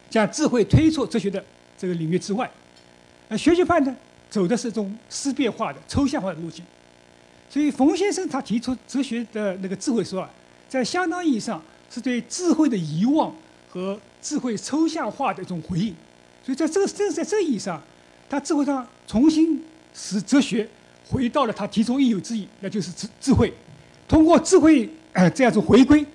将智慧推出哲学的这个领域之外。而学习派呢，走的是一种思辨化的、抽象化的路径。所以，冯先生他提出哲学的那个智慧说啊，在相当意义上是对智慧的遗忘和智慧抽象化的一种回应。所以，在这个正是在这意义上，他智慧上重新使哲学回到了他题中应有之意，那就是智智慧。通过智慧这样子回归，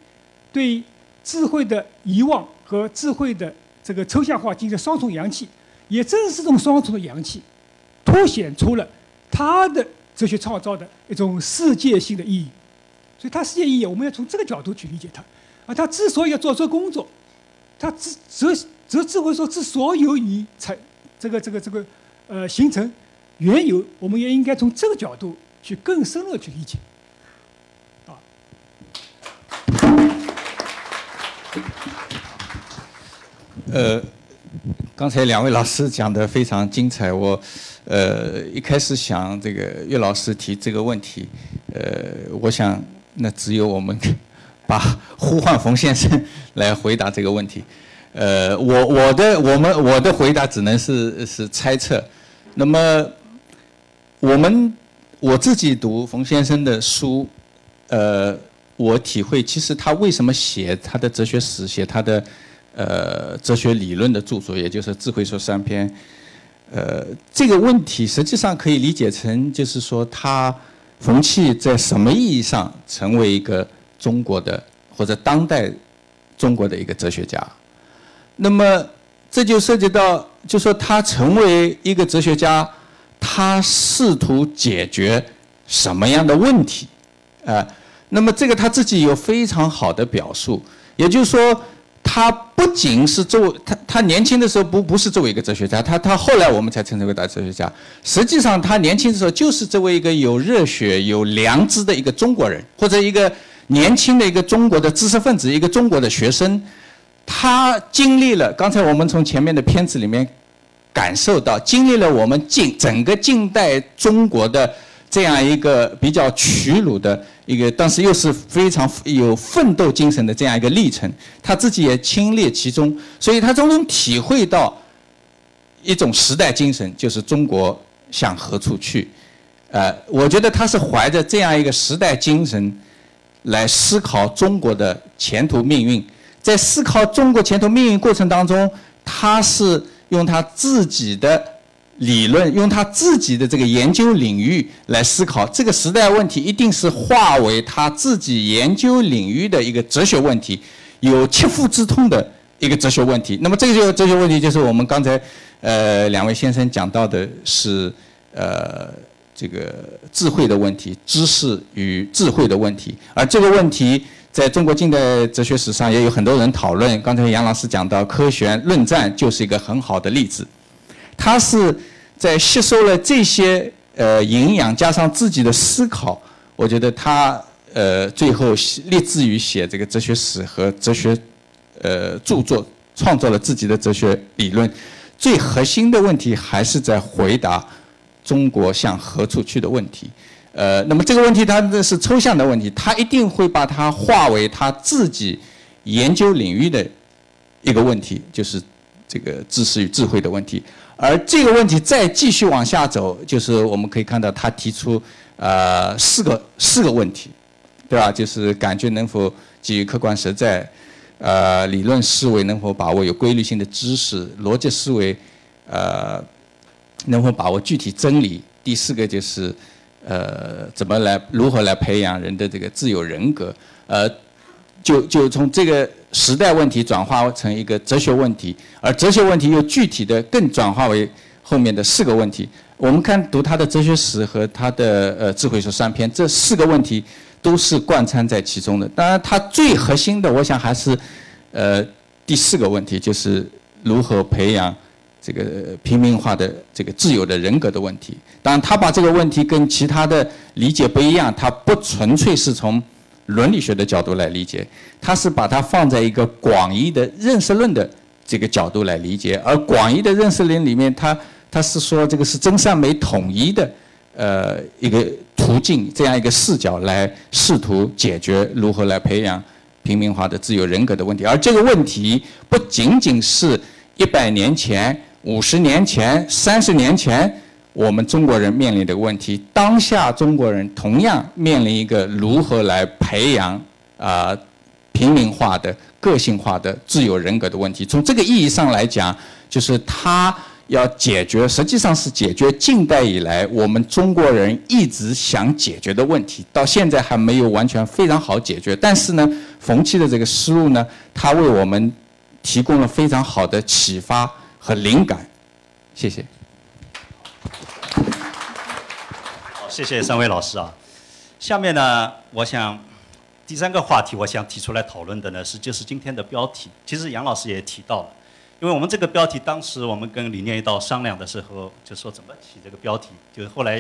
对智慧的遗忘和智慧的这个抽象化进行双重阳气，也正是这种双重的阳气，凸显出了他的哲学创造的一种世界性的意义。所以，他世界意义，我们要从这个角度去理解他。而他之所以要做这工作，他之哲哲智慧说之所有以才这个这个这个。呃，形成缘由，我们也应该从这个角度去更深入去理解，啊。呃，刚才两位老师讲的非常精彩，我呃一开始想这个岳老师提这个问题，呃，我想那只有我们 [laughs] 把呼唤冯先生来回答这个问题。呃，我我的我们我的回答只能是是猜测。那么，我们我自己读冯先生的书，呃，我体会其实他为什么写他的哲学史，写他的呃哲学理论的著作，也就是《智慧说》三篇，呃，这个问题实际上可以理解成，就是说他冯契在什么意义上成为一个中国的或者当代中国的一个哲学家？那么这就涉及到。就说他成为一个哲学家，他试图解决什么样的问题？啊，那么这个他自己有非常好的表述。也就是说，他不仅是作为他他年轻的时候不不是作为一个哲学家，他他后来我们才称之为大哲学家。实际上，他年轻的时候就是作为一个有热血、有良知的一个中国人，或者一个年轻的一个中国的知识分子，一个中国的学生。他经历了刚才我们从前面的片子里面感受到，经历了我们近整个近代中国的这样一个比较屈辱的一个，但是又是非常有奋斗精神的这样一个历程，他自己也亲历其中，所以他从中体会到一种时代精神，就是中国向何处去。呃，我觉得他是怀着这样一个时代精神来思考中国的前途命运。在思考中国前途命运过程当中，他是用他自己的理论，用他自己的这个研究领域来思考这个时代问题，一定是化为他自己研究领域的一个哲学问题，有切肤之痛的一个哲学问题。那么这个哲学问题就是我们刚才呃两位先生讲到的是呃这个智慧的问题，知识与智慧的问题，而这个问题。在中国近代哲学史上，也有很多人讨论。刚才杨老师讲到科学论战，就是一个很好的例子。他是在吸收了这些呃营养，加上自己的思考，我觉得他呃最后立志于写这个哲学史和哲学呃著作，创造了自己的哲学理论。最核心的问题还是在回答中国向何处去的问题。呃，那么这个问题，它这是抽象的问题，他一定会把它化为他自己研究领域的一个问题，就是这个知识与智慧的问题。而这个问题再继续往下走，就是我们可以看到他提出呃四个四个问题，对吧？就是感觉能否基于客观实在，呃，理论思维能否把握有规律性的知识，逻辑思维呃能否把握具体真理。第四个就是。呃，怎么来如何来培养人的这个自由人格？呃，就就从这个时代问题转化成一个哲学问题，而哲学问题又具体的更转化为后面的四个问题。我们看读他的哲学史和他的呃智慧书三篇，这四个问题都是贯穿在其中的。当然，他最核心的，我想还是呃第四个问题，就是如何培养。这个平民化的这个自由的人格的问题，当然他把这个问题跟其他的理解不一样，他不纯粹是从伦理学的角度来理解，他是把它放在一个广义的认识论的这个角度来理解，而广义的认识论里面，他他是说这个是真善美统一的呃一个途径，这样一个视角来试图解决如何来培养平民化的自由人格的问题，而这个问题不仅仅是一百年前。五十年前、三十年前，我们中国人面临的问题，当下中国人同样面临一个如何来培养啊平民化的、个性化的、自由人格的问题。从这个意义上来讲，就是他要解决，实际上是解决近代以来我们中国人一直想解决的问题，到现在还没有完全非常好解决。但是呢，冯骥的这个思路呢，他为我们提供了非常好的启发和灵感。谢谢。好，谢谢三位老师啊。下面呢，我想第三个话题，我想提出来讨论的呢是，就是今天的标题。其实杨老师也提到了，因为我们这个标题，当时我们跟李念一道商量的时候，就说怎么起这个标题，就是后来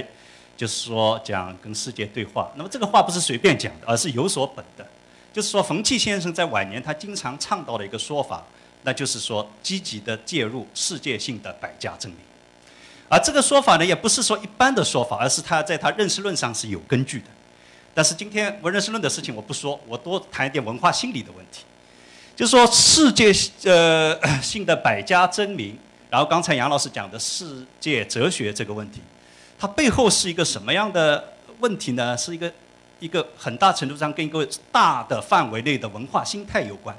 就是说讲跟世界对话。那么这个话不是随便讲的，而是有所本的。就是说，冯骥先生在晚年他经常倡导的一个说法，那就是说积极的介入世界性的百家争鸣。而这个说法呢，也不是说一般的说法，而是他在他认识论上是有根据的。但是今天我认识论的事情我不说，我多谈一点文化心理的问题。就是说世界呃性的百家争鸣，然后刚才杨老师讲的世界哲学这个问题，它背后是一个什么样的问题呢？是一个。一个很大程度上跟一个大的范围内的文化心态有关。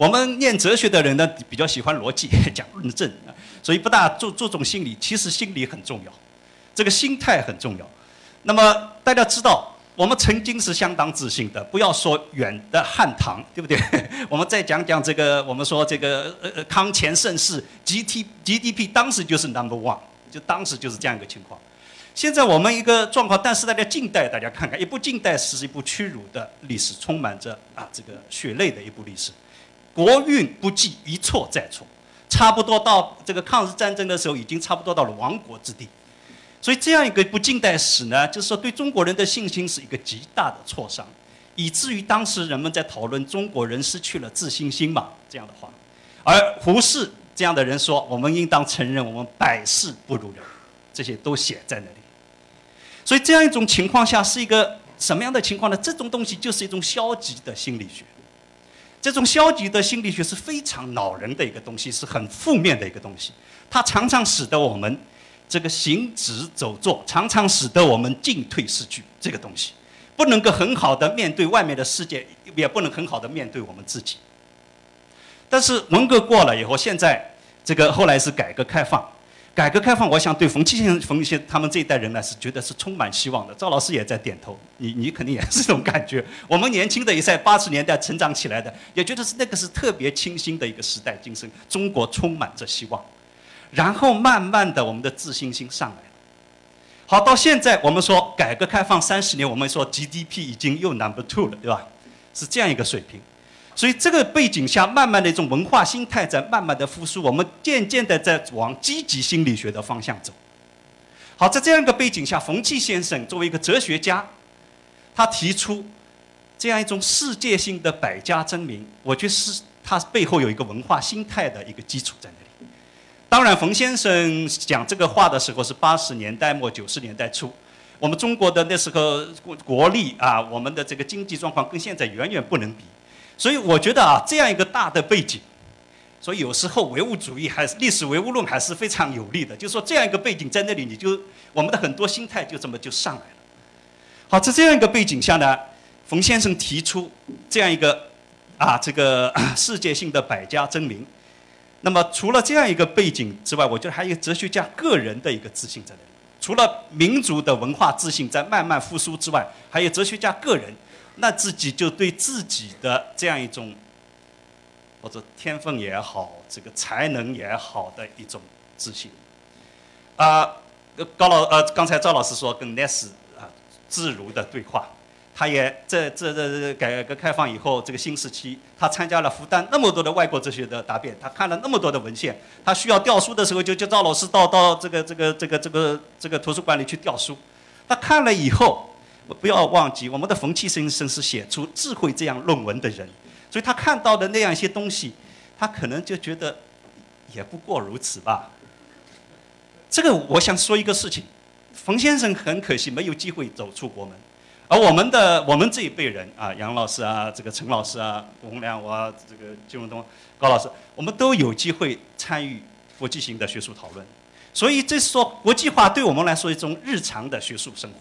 我们念哲学的人呢，比较喜欢逻辑，[laughs] 讲论证啊，所以不大注注重心理。其实心理很重要，这个心态很重要。那么大家知道，我们曾经是相当自信的，不要说远的汉唐，对不对？[laughs] 我们再讲讲这个，我们说这个呃呃康乾盛世，G T G D P 当时就是 number one，就当时就是这样一个情况。现在我们一个状况，但是大家近代大家看看，一部近代史是一部屈辱的历史，充满着啊这个血泪的一部历史，国运不济，一错再错，差不多到这个抗日战争的时候，已经差不多到了亡国之地。所以这样一个不近代史呢，就是说对中国人的信心是一个极大的挫伤，以至于当时人们在讨论中国人失去了自信心嘛这样的话，而胡适这样的人说，我们应当承认我们百事不如人，这些都写在那里。所以这样一种情况下是一个什么样的情况呢？这种东西就是一种消极的心理学。这种消极的心理学是非常恼人的一个东西，是很负面的一个东西。它常常使得我们这个行止走坐，常常使得我们进退失据。这个东西不能够很好的面对外面的世界，也不能很好的面对我们自己。但是文革过了以后，现在这个后来是改革开放。改革开放，我想对冯骥先生、冯先他们这一代人呢，是觉得是充满希望的。赵老师也在点头，你你肯定也是这种感觉。我们年轻的一代，八十年代成长起来的，也觉得是那个是特别清新的一个时代精神。中国充满着希望，然后慢慢的，我们的自信心上来了。好，到现在我们说改革开放三十年，我们说 GDP 已经又 number two 了，对吧？是这样一个水平。所以这个背景下，慢慢的一种文化心态在慢慢的复苏，我们渐渐的在往积极心理学的方向走。好，在这样一个背景下，冯骥先生作为一个哲学家，他提出这样一种世界性的百家争鸣，我觉得是他背后有一个文化心态的一个基础在那里。当然，冯先生讲这个话的时候是八十年代末九十年代初，我们中国的那时候国国力啊，我们的这个经济状况跟现在远远不能比。所以我觉得啊，这样一个大的背景，所以有时候唯物主义还是历史唯物论还是非常有利的。就是说这样一个背景在那里，你就我们的很多心态就这么就上来了。好，在这样一个背景下呢，冯先生提出这样一个啊这个世界性的百家争鸣。那么除了这样一个背景之外，我觉得还有哲学家个人的一个自信在那里。除了民族的文化自信在慢慢复苏之外，还有哲学家个人。那自己就对自己的这样一种，或者天分也好，这个才能也好的一种自信。啊，高老呃，刚才赵老师说跟 Ness 啊自如的对话，他也这这这改革开放以后这个新时期，他参加了复旦那么多的外国哲学的答辩，他看了那么多的文献，他需要调书的时候就叫赵老师到到这个这个这个这个这个图书馆里去调书，他看了以后。不要忘记，我们的冯骥先生是写出《智慧》这样论文的人，所以他看到的那样一些东西，他可能就觉得也不过如此吧。这个我想说一个事情，冯先生很可惜没有机会走出国门，而我们的我们这一辈人啊，杨老师啊，这个陈老师啊，吴洪良，我这个金文东高老师，我们都有机会参与国际型的学术讨论，所以这是说国际化对我们来说一种日常的学术生活。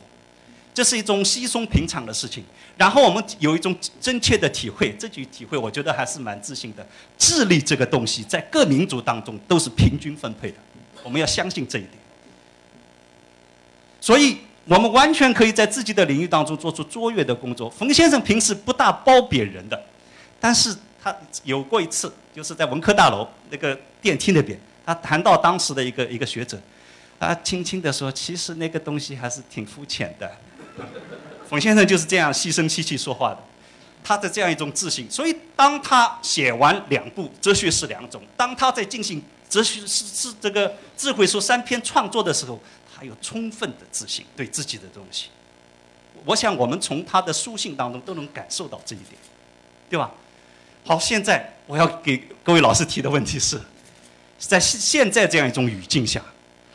这是一种稀松平常的事情，然后我们有一种真切的体会，这句体会我觉得还是蛮自信的。智力这个东西在各民族当中都是平均分配的，我们要相信这一点。所以，我们完全可以在自己的领域当中做出卓越的工作。冯先生平时不大褒贬人的，但是他有过一次，就是在文科大楼那个电梯那边，他谈到当时的一个一个学者，他轻轻地说：“其实那个东西还是挺肤浅的。”冯先生就是这样细声细气说话的，他的这样一种自信。所以，当他写完两部《哲学是两种》，当他在进行哲学是是这个智慧书三篇创作的时候，他有充分的自信对自己的东西。我想，我们从他的书信当中都能感受到这一点，对吧？好，现在我要给各位老师提的问题是，在现在这样一种语境下，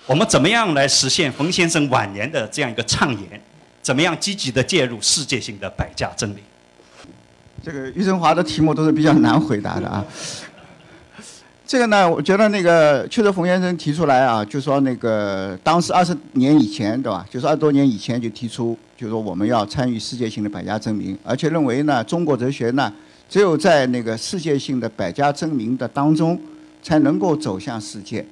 我们怎么样来实现冯先生晚年的这样一个畅言？怎么样积极的介入世界性的百家争鸣？这个余振华的题目都是比较难回答的啊。这个呢，我觉得那个确实冯先生提出来啊，就说那个当时二十年以前，对吧？就是二十多年以前就提出，就说我们要参与世界性的百家争鸣，而且认为呢，中国哲学呢，只有在那个世界性的百家争鸣的当中，才能够走向世界。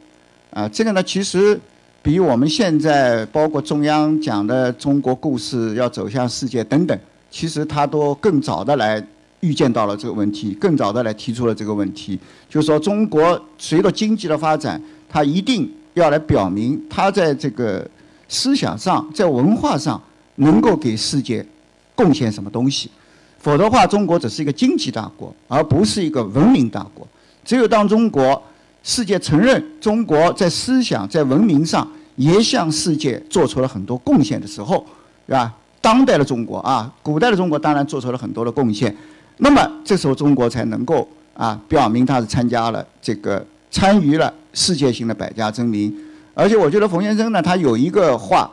啊，这个呢，其实。比我们现在包括中央讲的中国故事要走向世界等等，其实他都更早的来预见到了这个问题，更早的来提出了这个问题，就是说中国随着经济的发展，它一定要来表明它在这个思想上、在文化上能够给世界贡献什么东西，否则的话，中国只是一个经济大国，而不是一个文明大国。只有当中国。世界承认中国在思想、在文明上也向世界做出了很多贡献的时候，是吧？当代的中国啊，古代的中国当然做出了很多的贡献，那么这时候中国才能够啊表明他是参加了这个参与了世界性的百家争鸣。而且我觉得冯先生呢，他有一个话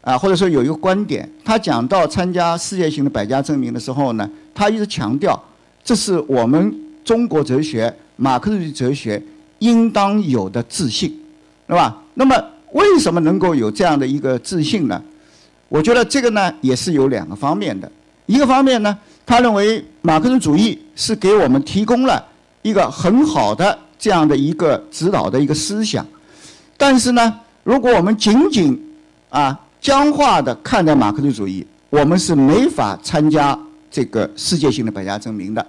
啊，或者说有一个观点，他讲到参加世界性的百家争鸣的时候呢，他一直强调这是我们中国哲学、马克思主义哲学。应当有的自信，是吧？那么为什么能够有这样的一个自信呢？我觉得这个呢也是有两个方面的。一个方面呢，他认为马克思主义是给我们提供了一个很好的这样的一个指导的一个思想。但是呢，如果我们仅仅啊僵化的看待马克思主义，我们是没法参加这个世界性的百家争鸣的。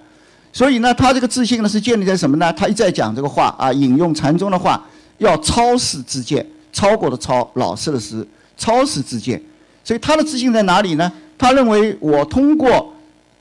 所以呢，他这个自信呢是建立在什么呢？他一再讲这个话啊，引用禅宗的话，要超世自见，超过的超，老师的师，超世自见。所以他的自信在哪里呢？他认为我通过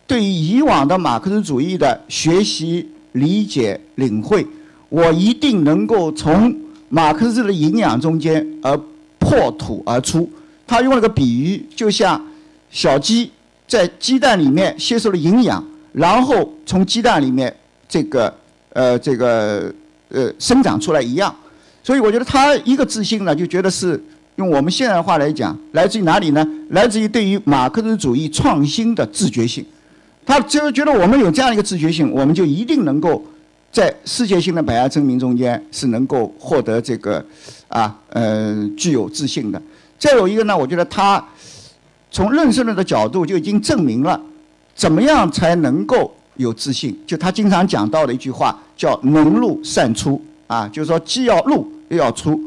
对于以往的马克思主义的学习、理解、领会，我一定能够从马克思的营养中间而破土而出。他用了个比喻，就像小鸡在鸡蛋里面吸收了营养。然后从鸡蛋里面这个呃这个呃生长出来一样，所以我觉得他一个自信呢，就觉得是用我们现在的话来讲，来自于哪里呢？来自于对于马克思主义创新的自觉性。他就是觉得我们有这样一个自觉性，我们就一定能够在世界性的百家争鸣中间是能够获得这个啊呃具有自信的。再有一个呢，我觉得他从认识论的角度就已经证明了。怎么样才能够有自信？就他经常讲到的一句话，叫“能入善出”啊，就是说既要入又要出。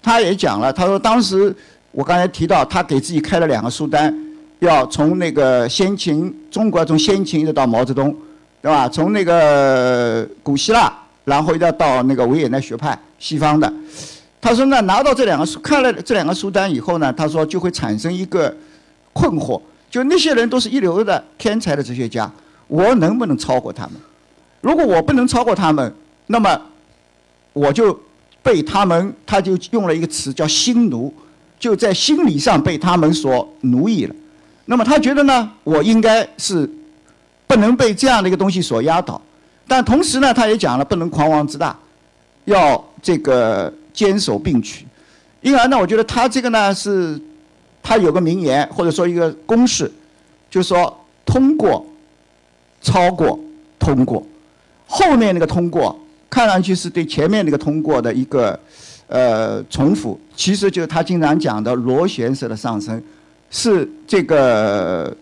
他也讲了，他说当时我刚才提到，他给自己开了两个书单，要从那个先秦中国，从先秦一直到毛泽东，对吧？从那个古希腊，然后一直到那个维也纳学派西方的。他说呢，拿到这两个书，看了这两个书单以后呢，他说就会产生一个困惑。就那些人都是一流的天才的哲学家，我能不能超过他们？如果我不能超过他们，那么我就被他们，他就用了一个词叫“心奴”，就在心理上被他们所奴役了。那么他觉得呢，我应该是不能被这样的一个东西所压倒，但同时呢，他也讲了不能狂妄自大，要这个坚守并取。因而呢，我觉得他这个呢是。他有个名言，或者说一个公式，就是说通过、超过、通过，后面那个通过看上去是对前面那个通过的一个呃重复，其实就是他经常讲的螺旋式的上升，是这个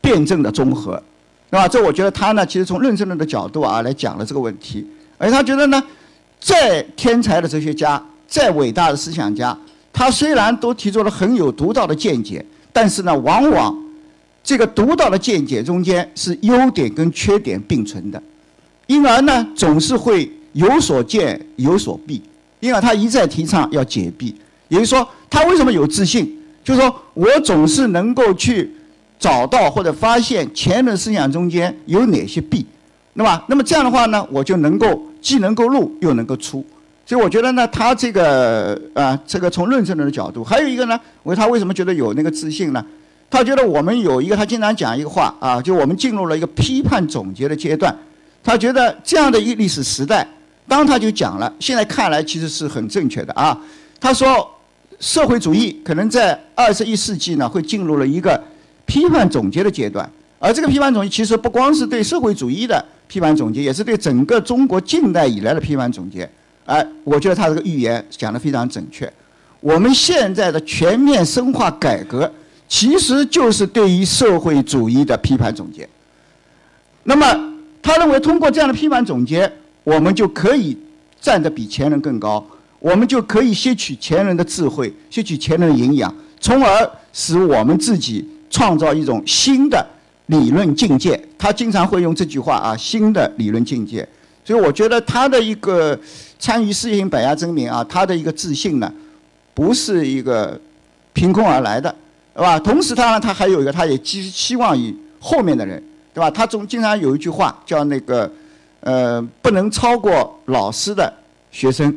辩证的综合，是吧？这我觉得他呢，其实从认证论的角度啊来讲了这个问题，而他觉得呢，再天才的哲学家再伟大的思想家，他虽然都提出了很有独到的见解，但是呢，往往这个独到的见解中间是优点跟缺点并存的，因而呢，总是会有所见有所避。因而他一再提倡要解避，也就是说，他为什么有自信？就是说我总是能够去找到或者发现前人思想中间有哪些弊，那么，那么这样的话呢，我就能够既能够入又能够出。所以我觉得呢，他这个啊，这个从论证人的角度，还有一个呢，我他为什么觉得有那个自信呢？他觉得我们有一个，他经常讲一个话啊，就我们进入了一个批判总结的阶段。他觉得这样的一历史时代，当他就讲了，现在看来其实是很正确的啊。他说，社会主义可能在二十一世纪呢，会进入了一个批判总结的阶段，而这个批判总结其实不光是对社会主义的批判总结，也是对整个中国近代以来的批判总结。哎，我觉得他这个预言讲得非常准确。我们现在的全面深化改革，其实就是对于社会主义的批判总结。那么，他认为通过这样的批判总结，我们就可以站得比前人更高，我们就可以吸取前人的智慧，吸取前人的营养，从而使我们自己创造一种新的理论境界。他经常会用这句话啊，新的理论境界。所以我觉得他的一个参与世界百家争鸣啊，他的一个自信呢，不是一个凭空而来的，对吧？同时，他呢，他还有一个，他也寄希望于后面的人，对吧？他总经常有一句话叫那个，呃，不能超过老师的学生，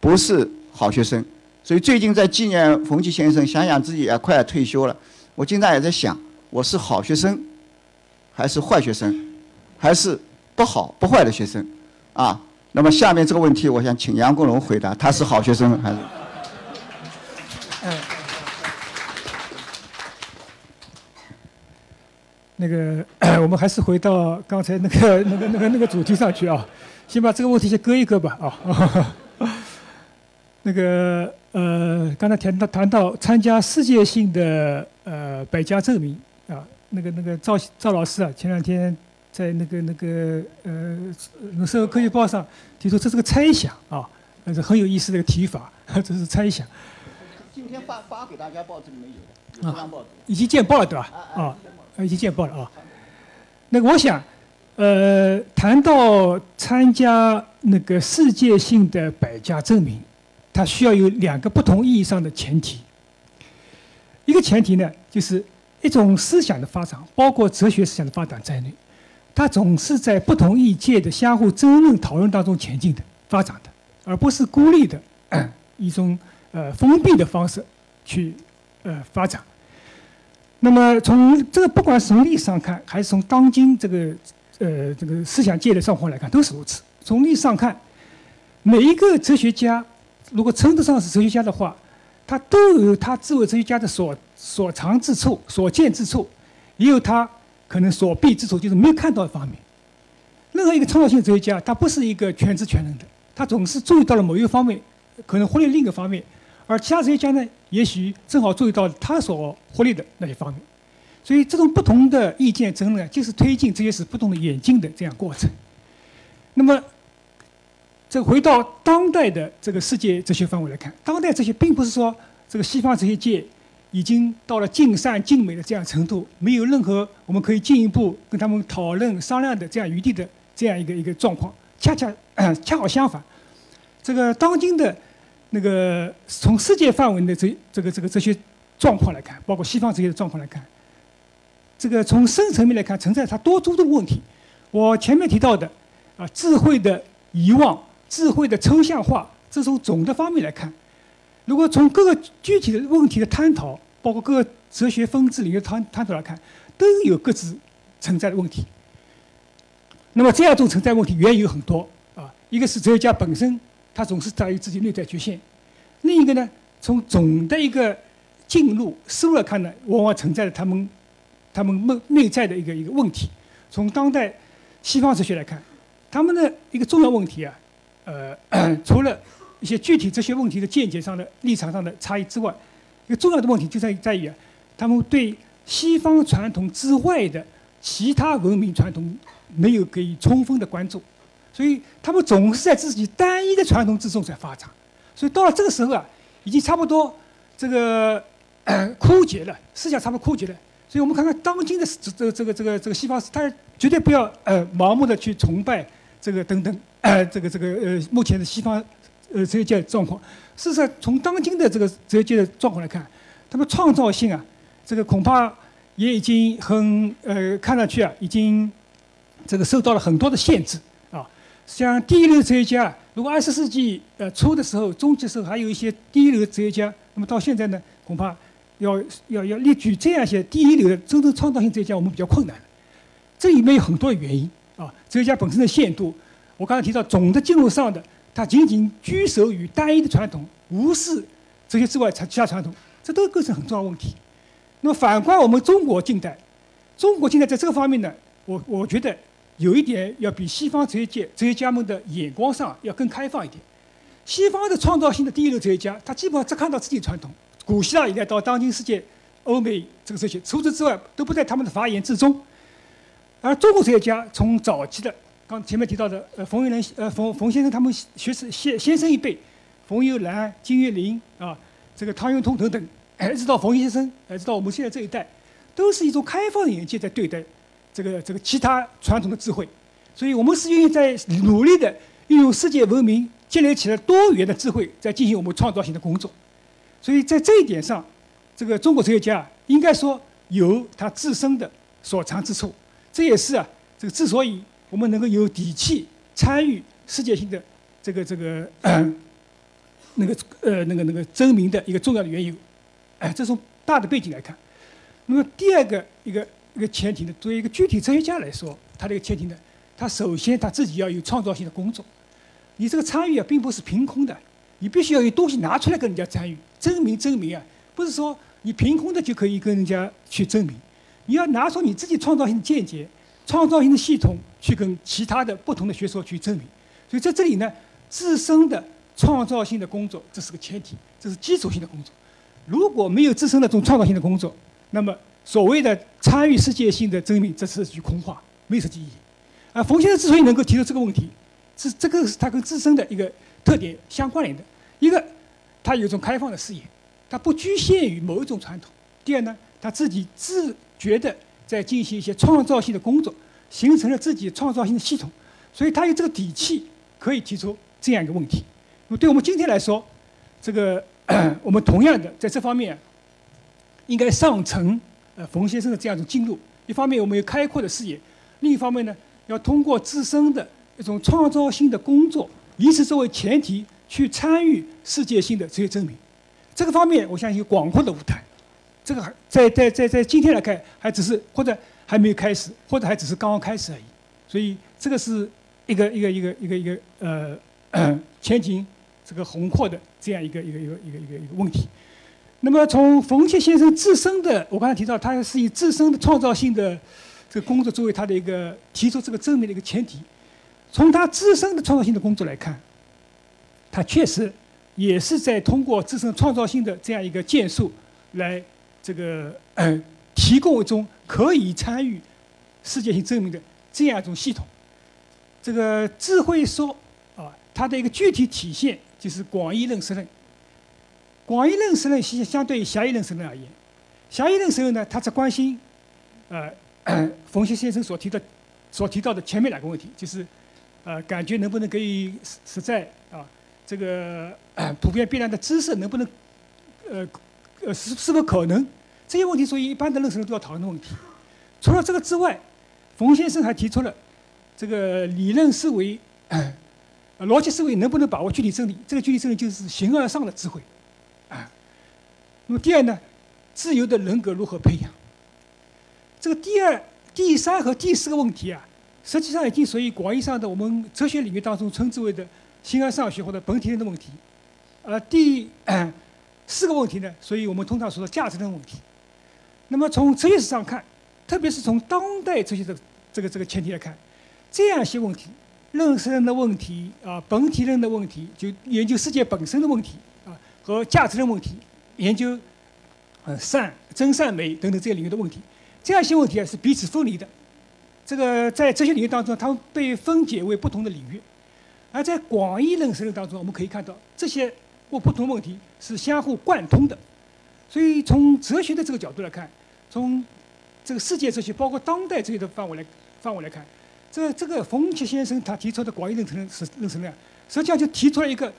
不是好学生。所以最近在纪念冯骥先生，想想自己也快要退休了，我经常也在想，我是好学生，还是坏学生，还是？不好不坏的学生，啊，那么下面这个问题，我想请杨国荣回答，他是好学生还是？嗯那个，[clears throat] 我们还是回到刚才那个、那个、那个、那个主题上去啊，先把这个问题先搁一搁吧啊。[laughs] 那个呃，刚才谈到谈到参加世界性的呃百家争鸣啊，那个那个赵赵老师啊，前两天。在那个那个呃《社会科学报》上提出这是个猜想啊，这是很有意思的一个提法，[laughs] 这是猜想。今天发发给大家报纸里面有的，有张报纸。已经见报了对吧？啊，已经见报了啊。那个我想，呃，谈到参加那个世界性的百家争鸣，它需要有两个不同意义上的前提。一个前提呢，就是一种思想的发展，包括哲学思想的发展在内。它总是在不同意见的相互争论讨论当中前进的、发展的，而不是孤立的 [clears throat] 一种呃封闭的方式去呃发展。那么从这个不管是从历史上看，还是从当今这个呃这个思想界的状况来看，都是如此。从历史上看，每一个哲学家如果称得上是哲学家的话，他都有他作为哲学家的所所长之处、所见之处，也有他。可能所避之处就是没有看到的方面。任何一个创造性哲学家，他不是一个全知全能的，他总是注意到了某一个方面，可能忽略另一个方面，而其他哲学家呢，也许正好注意到他所忽略的那些方面。所以，这种不同的意见争论，就是推进哲学史不同的演进的这样过程。那么，这回到当代的这个世界哲学范围来看，当代哲学并不是说这个西方哲学界。已经到了尽善尽美的这样程度，没有任何我们可以进一步跟他们讨论商量的这样余地的这样一个一个状况。恰恰 [clears throat] 恰好相反，这个当今的那个从世界范围的这这个这个这些状况来看，包括西方这些状况来看，这个从深层面来看存在它多诸多问题。我前面提到的啊，智慧的遗忘、智慧的抽象化，这种总的方面来看，如果从各个具体的问题的探讨。包括各个哲学分支领域探探讨来看，都有各自存在的问题。那么这样一种存在问题，原因有很多啊。一个是哲学家本身，他总是在于自己内在局限；另一个呢，从总的一个进入思路来看呢，往往存在着他们他们内内在的一个一个问题。从当代西方哲学来看，他们的一个重要问题啊，呃，[coughs] 除了一些具体这些问题的见解上的立场上的差异之外，一个重要的问题就在在于，他们对西方传统之外的其他文明传统没有给予充分的关注，所以他们总是在自己单一的传统之中在发展，所以到了这个时候啊，已经差不多这个 [coughs] 枯竭了，思想差不多枯竭了。所以我们看看当今的这这这个这个这个西方，他绝对不要呃盲目的去崇拜这个等等，呃这个这个呃目前的西方呃哲学界状况。事实上，从当今的这个哲学界的状况来看，他们创造性啊，这个恐怕也已经很呃看上去啊，已经这个受到了很多的限制啊。像第一流哲学家，如果二十世纪呃初的时候、中期的时候还有一些第一流哲学家，那么到现在呢，恐怕。要要要列举这样一些第一流的真正创造性哲学家，我们比较困难。这里面有很多的原因啊，哲学家本身的限度。我刚才提到总的进入上的，他仅仅居守于单一的传统，无视这些之外其他传统，这都构成很重要问题。那么反观我们中国近代，中国近代在这个方面呢，我我觉得有一点要比西方哲学界哲学家们的眼光上要更开放一点。西方的创造性的第一流哲学家，他基本上只看到自己传统。古希腊以来到当今世界，欧美这个哲学，除此之外都不在他们的发言之中。而中国哲学家从早期的，刚前面提到的，呃，冯友兰，呃，冯冯先生他们学士先先生一辈，冯友兰、金岳霖啊，这个汤永通等等，一直到冯先生，一直到我们现在这一代，都是一种开放的眼界在对待这个这个其他传统的智慧。所以我们是愿意在努力的运用世界文明建立起来多元的智慧，在进行我们创造性的工作。所以在这一点上，这个中国哲学家应该说有他自身的所长之处。这也是啊，这个之所以我们能够有底气参与世界性的这个这个那个呃那个那个争鸣的一个重要的缘由。哎，这从大的背景来看，那么第二个一个一个前提呢，作为一个具体哲学家来说，他这个前提呢，他首先他自己要有创造性的工作。你这个参与啊，并不是凭空的。你必须要有东西拿出来跟人家参与，证明证明啊，不是说你凭空的就可以跟人家去证明，你要拿出你自己创造性的见解、创造性的系统去跟其他的不同的学说去证明。所以在这里呢，自身的创造性的工作这是个前提，这是基础性的工作。如果没有自身的这种创造性的工作，那么所谓的参与世界性的证明，这是句空话，没有实际意义。啊，冯先生之所以能够提出这个问题，是这个是他跟自身的一个。特点相关联的，一个，他有一种开放的视野，他不局限于某一种传统；第二呢，他自己自觉的在进行一些创造性的工作，形成了自己创造性的系统，所以他有这个底气可以提出这样一个问题。那么对我们今天来说，这个 [clears throat] 我们同样的在这方面应该上承呃冯先生的这样一种进入。一方面我们有开阔的视野，另一方面呢，要通过自身的一种创造性的工作。以此作为前提去参与世界性的这些证明，这个方面我相信有广阔的舞台。这个还在在在在今天来看，还只是或者还没有开始，或者还只是刚刚开始而已。所以这个是一个一个一个一个一个呃 [clears throat] 前景这个宏阔的这样一个一个一个一个一个问题。那么从冯切先生自身的，我刚才提到，他是以自身的创造性的这个工作作为他的一个提出这个证明的一个前提。从他自身的创造性的工作来看，他确实也是在通过自身创造性的这样一个建树，来这个呃提供一种可以参与世界性证明的这样一种系统。这个智慧说啊，它的一个具体体现就是广义认识论。广义认识论相相对于狭义认识论而言，狭义认识论呢，它只关心呃冯先生所提的所提到的前面两个问题，就是。呃，感觉能不能给予实实在啊？这个普遍必然的知识能不能，呃，呃，是是否可能？这些问题属于一般的认识人都要讨论的问题。除了这个之外，冯先生还提出了这个理论思维、逻辑思维能不能把握具体真理？这个具体真理就是形而上的智慧啊。那么第二呢，自由的人格如何培养？这个第二、第三和第四个问题啊。实际上已经属于广义上的我们哲学领域当中称之为的形而上学或者本体论的问题，而第四个问题呢，属于我们通常说的价值论问题。那么从哲学史上看，特别是从当代哲学的这个这个前提来看，这样一些问题，认识论的问题啊，本体论的问题，就研究世界本身的问题啊，和价值论问题，研究呃善真善美等等这些领域的问题，这样一些问题啊是彼此分离的。这个在哲学领域当中，它们被分解为不同的领域，而在广义认识论当中，我们可以看到这些或不同问题是相互贯通的。所以从哲学的这个角度来看，从这个世界哲学包括当代哲学的范围来范围来看，这这个冯奇先生他提出的广义认识论是认识论，实际上就提出了一个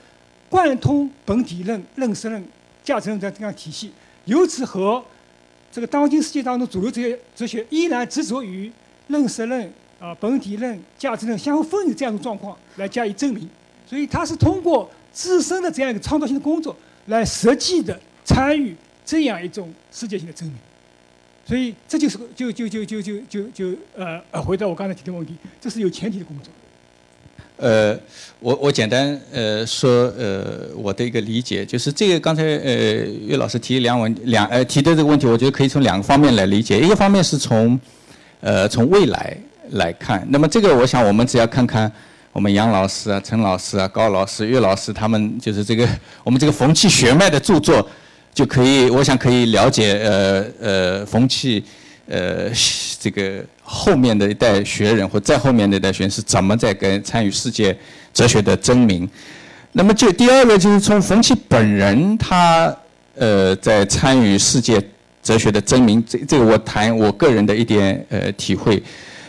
贯通本体论、认识论、价值论的这样体系，由此和这个当今世界当中主流哲学哲学依然执着于认识论、啊本体论、价值论相互分离这样一种状况来加以证明。所以他是通过自身的这样一个创造性的工作来实际的参与这样一种世界性的证明。所以这就是就就就就就就就呃呃回到我刚才提的问题，这是有前提的工作。呃，我我简单呃说呃我的一个理解，就是这个刚才呃岳老师提两问两呃提的这个问题，我觉得可以从两个方面来理解。一个方面是从呃从未来来看，那么这个我想我们只要看看我们杨老师啊、陈老师啊、高老师、岳老师他们就是这个我们这个冯气血脉的著作。就可以，我想可以了解，呃呃，冯契，呃，这个后面的一代学人或再后面的一代学人是怎么在跟参与世界哲学的争鸣。那么就第二个就是从冯契本人他呃在参与世界哲学的争鸣，这这个我谈我个人的一点呃体会，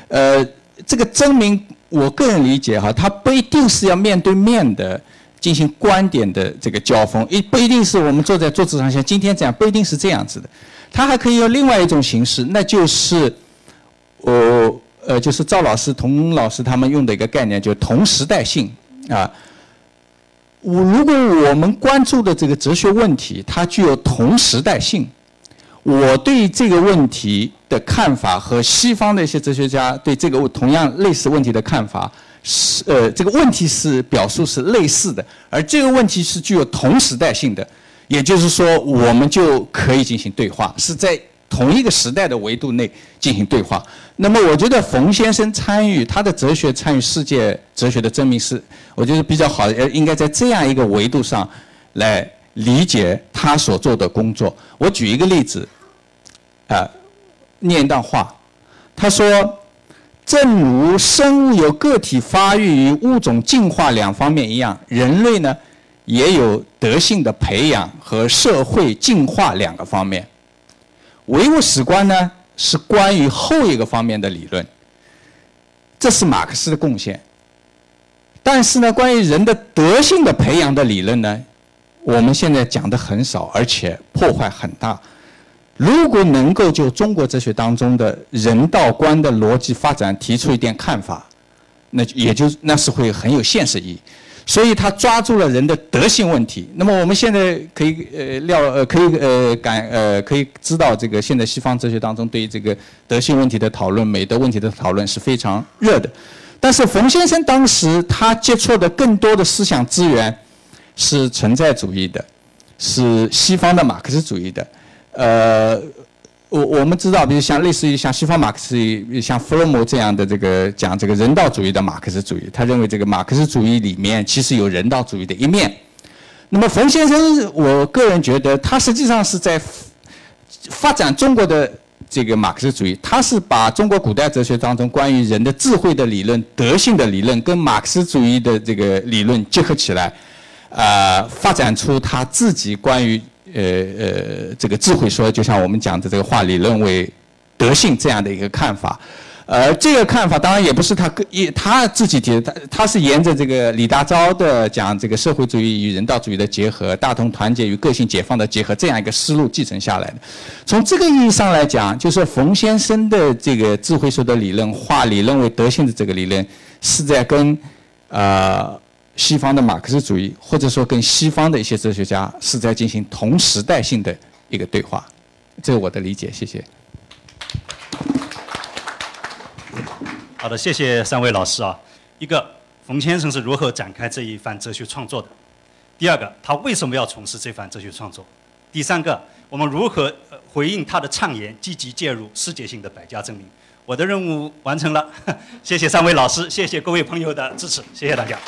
呃，这个争鸣我个人理解哈，他不一定是要面对面的。进行观点的这个交锋，一不一定是我们坐在桌子上像今天这样，不一定是这样子的。他还可以用另外一种形式，那就是，呃呃，就是赵老师、童老师他们用的一个概念，就同时代性啊。我如果我们关注的这个哲学问题，它具有同时代性，我对这个问题的看法和西方的一些哲学家对这个同样类似问题的看法。是呃，这个问题是表述是类似的，而这个问题是具有同时代性的，也就是说，我们就可以进行对话，是在同一个时代的维度内进行对话。那么，我觉得冯先生参与他的哲学参与世界哲学的证明是，我觉得比较好的，应该在这样一个维度上来理解他所做的工作。我举一个例子，啊，念一段话，他说。正如生物有个体发育与物种进化两方面一样，人类呢也有德性的培养和社会进化两个方面。唯物史观呢是关于后一个方面的理论，这是马克思的贡献。但是呢，关于人的德性的培养的理论呢，我们现在讲的很少，而且破坏很大。如果能够就中国哲学当中的人道观的逻辑发展提出一点看法，那也就那是会很有现实意义。所以他抓住了人的德性问题。那么我们现在可以呃料呃可以呃感呃可以知道，这个现在西方哲学当中对于这个德性问题的讨论、美德问题的讨论是非常热的。但是冯先生当时他接触的更多的思想资源是存在主义的，是西方的马克思主义的。呃，我我们知道，比如像类似于像西方马克思主义，像弗洛姆这样的这个讲这个人道主义的马克思主义，他认为这个马克思主义里面其实有人道主义的一面。那么冯先生，我个人觉得他实际上是在发展中国的这个马克思主义，他是把中国古代哲学当中关于人的智慧的理论、德性的理论跟马克思主义的这个理论结合起来，呃，发展出他自己关于。呃呃，这个智慧说，就像我们讲的这个话，理论为德性这样的一个看法，呃，这个看法当然也不是他个一他自己提的，他他是沿着这个李大钊的讲这个社会主义与人道主义的结合，大同团结与个性解放的结合这样一个思路继承下来的。从这个意义上来讲，就是冯先生的这个智慧说的理论，化理论为德性的这个理论，是在跟呃。西方的马克思主义，或者说跟西方的一些哲学家是在进行同时代性的一个对话，这是我的理解。谢谢。好的，谢谢三位老师啊。一个，冯先生是如何展开这一番哲学创作的？第二个，他为什么要从事这番哲学创作？第三个，我们如何回应他的畅言，积极介入世界性的百家争鸣？我的任务完成了，谢谢三位老师，谢谢各位朋友的支持，谢谢大家。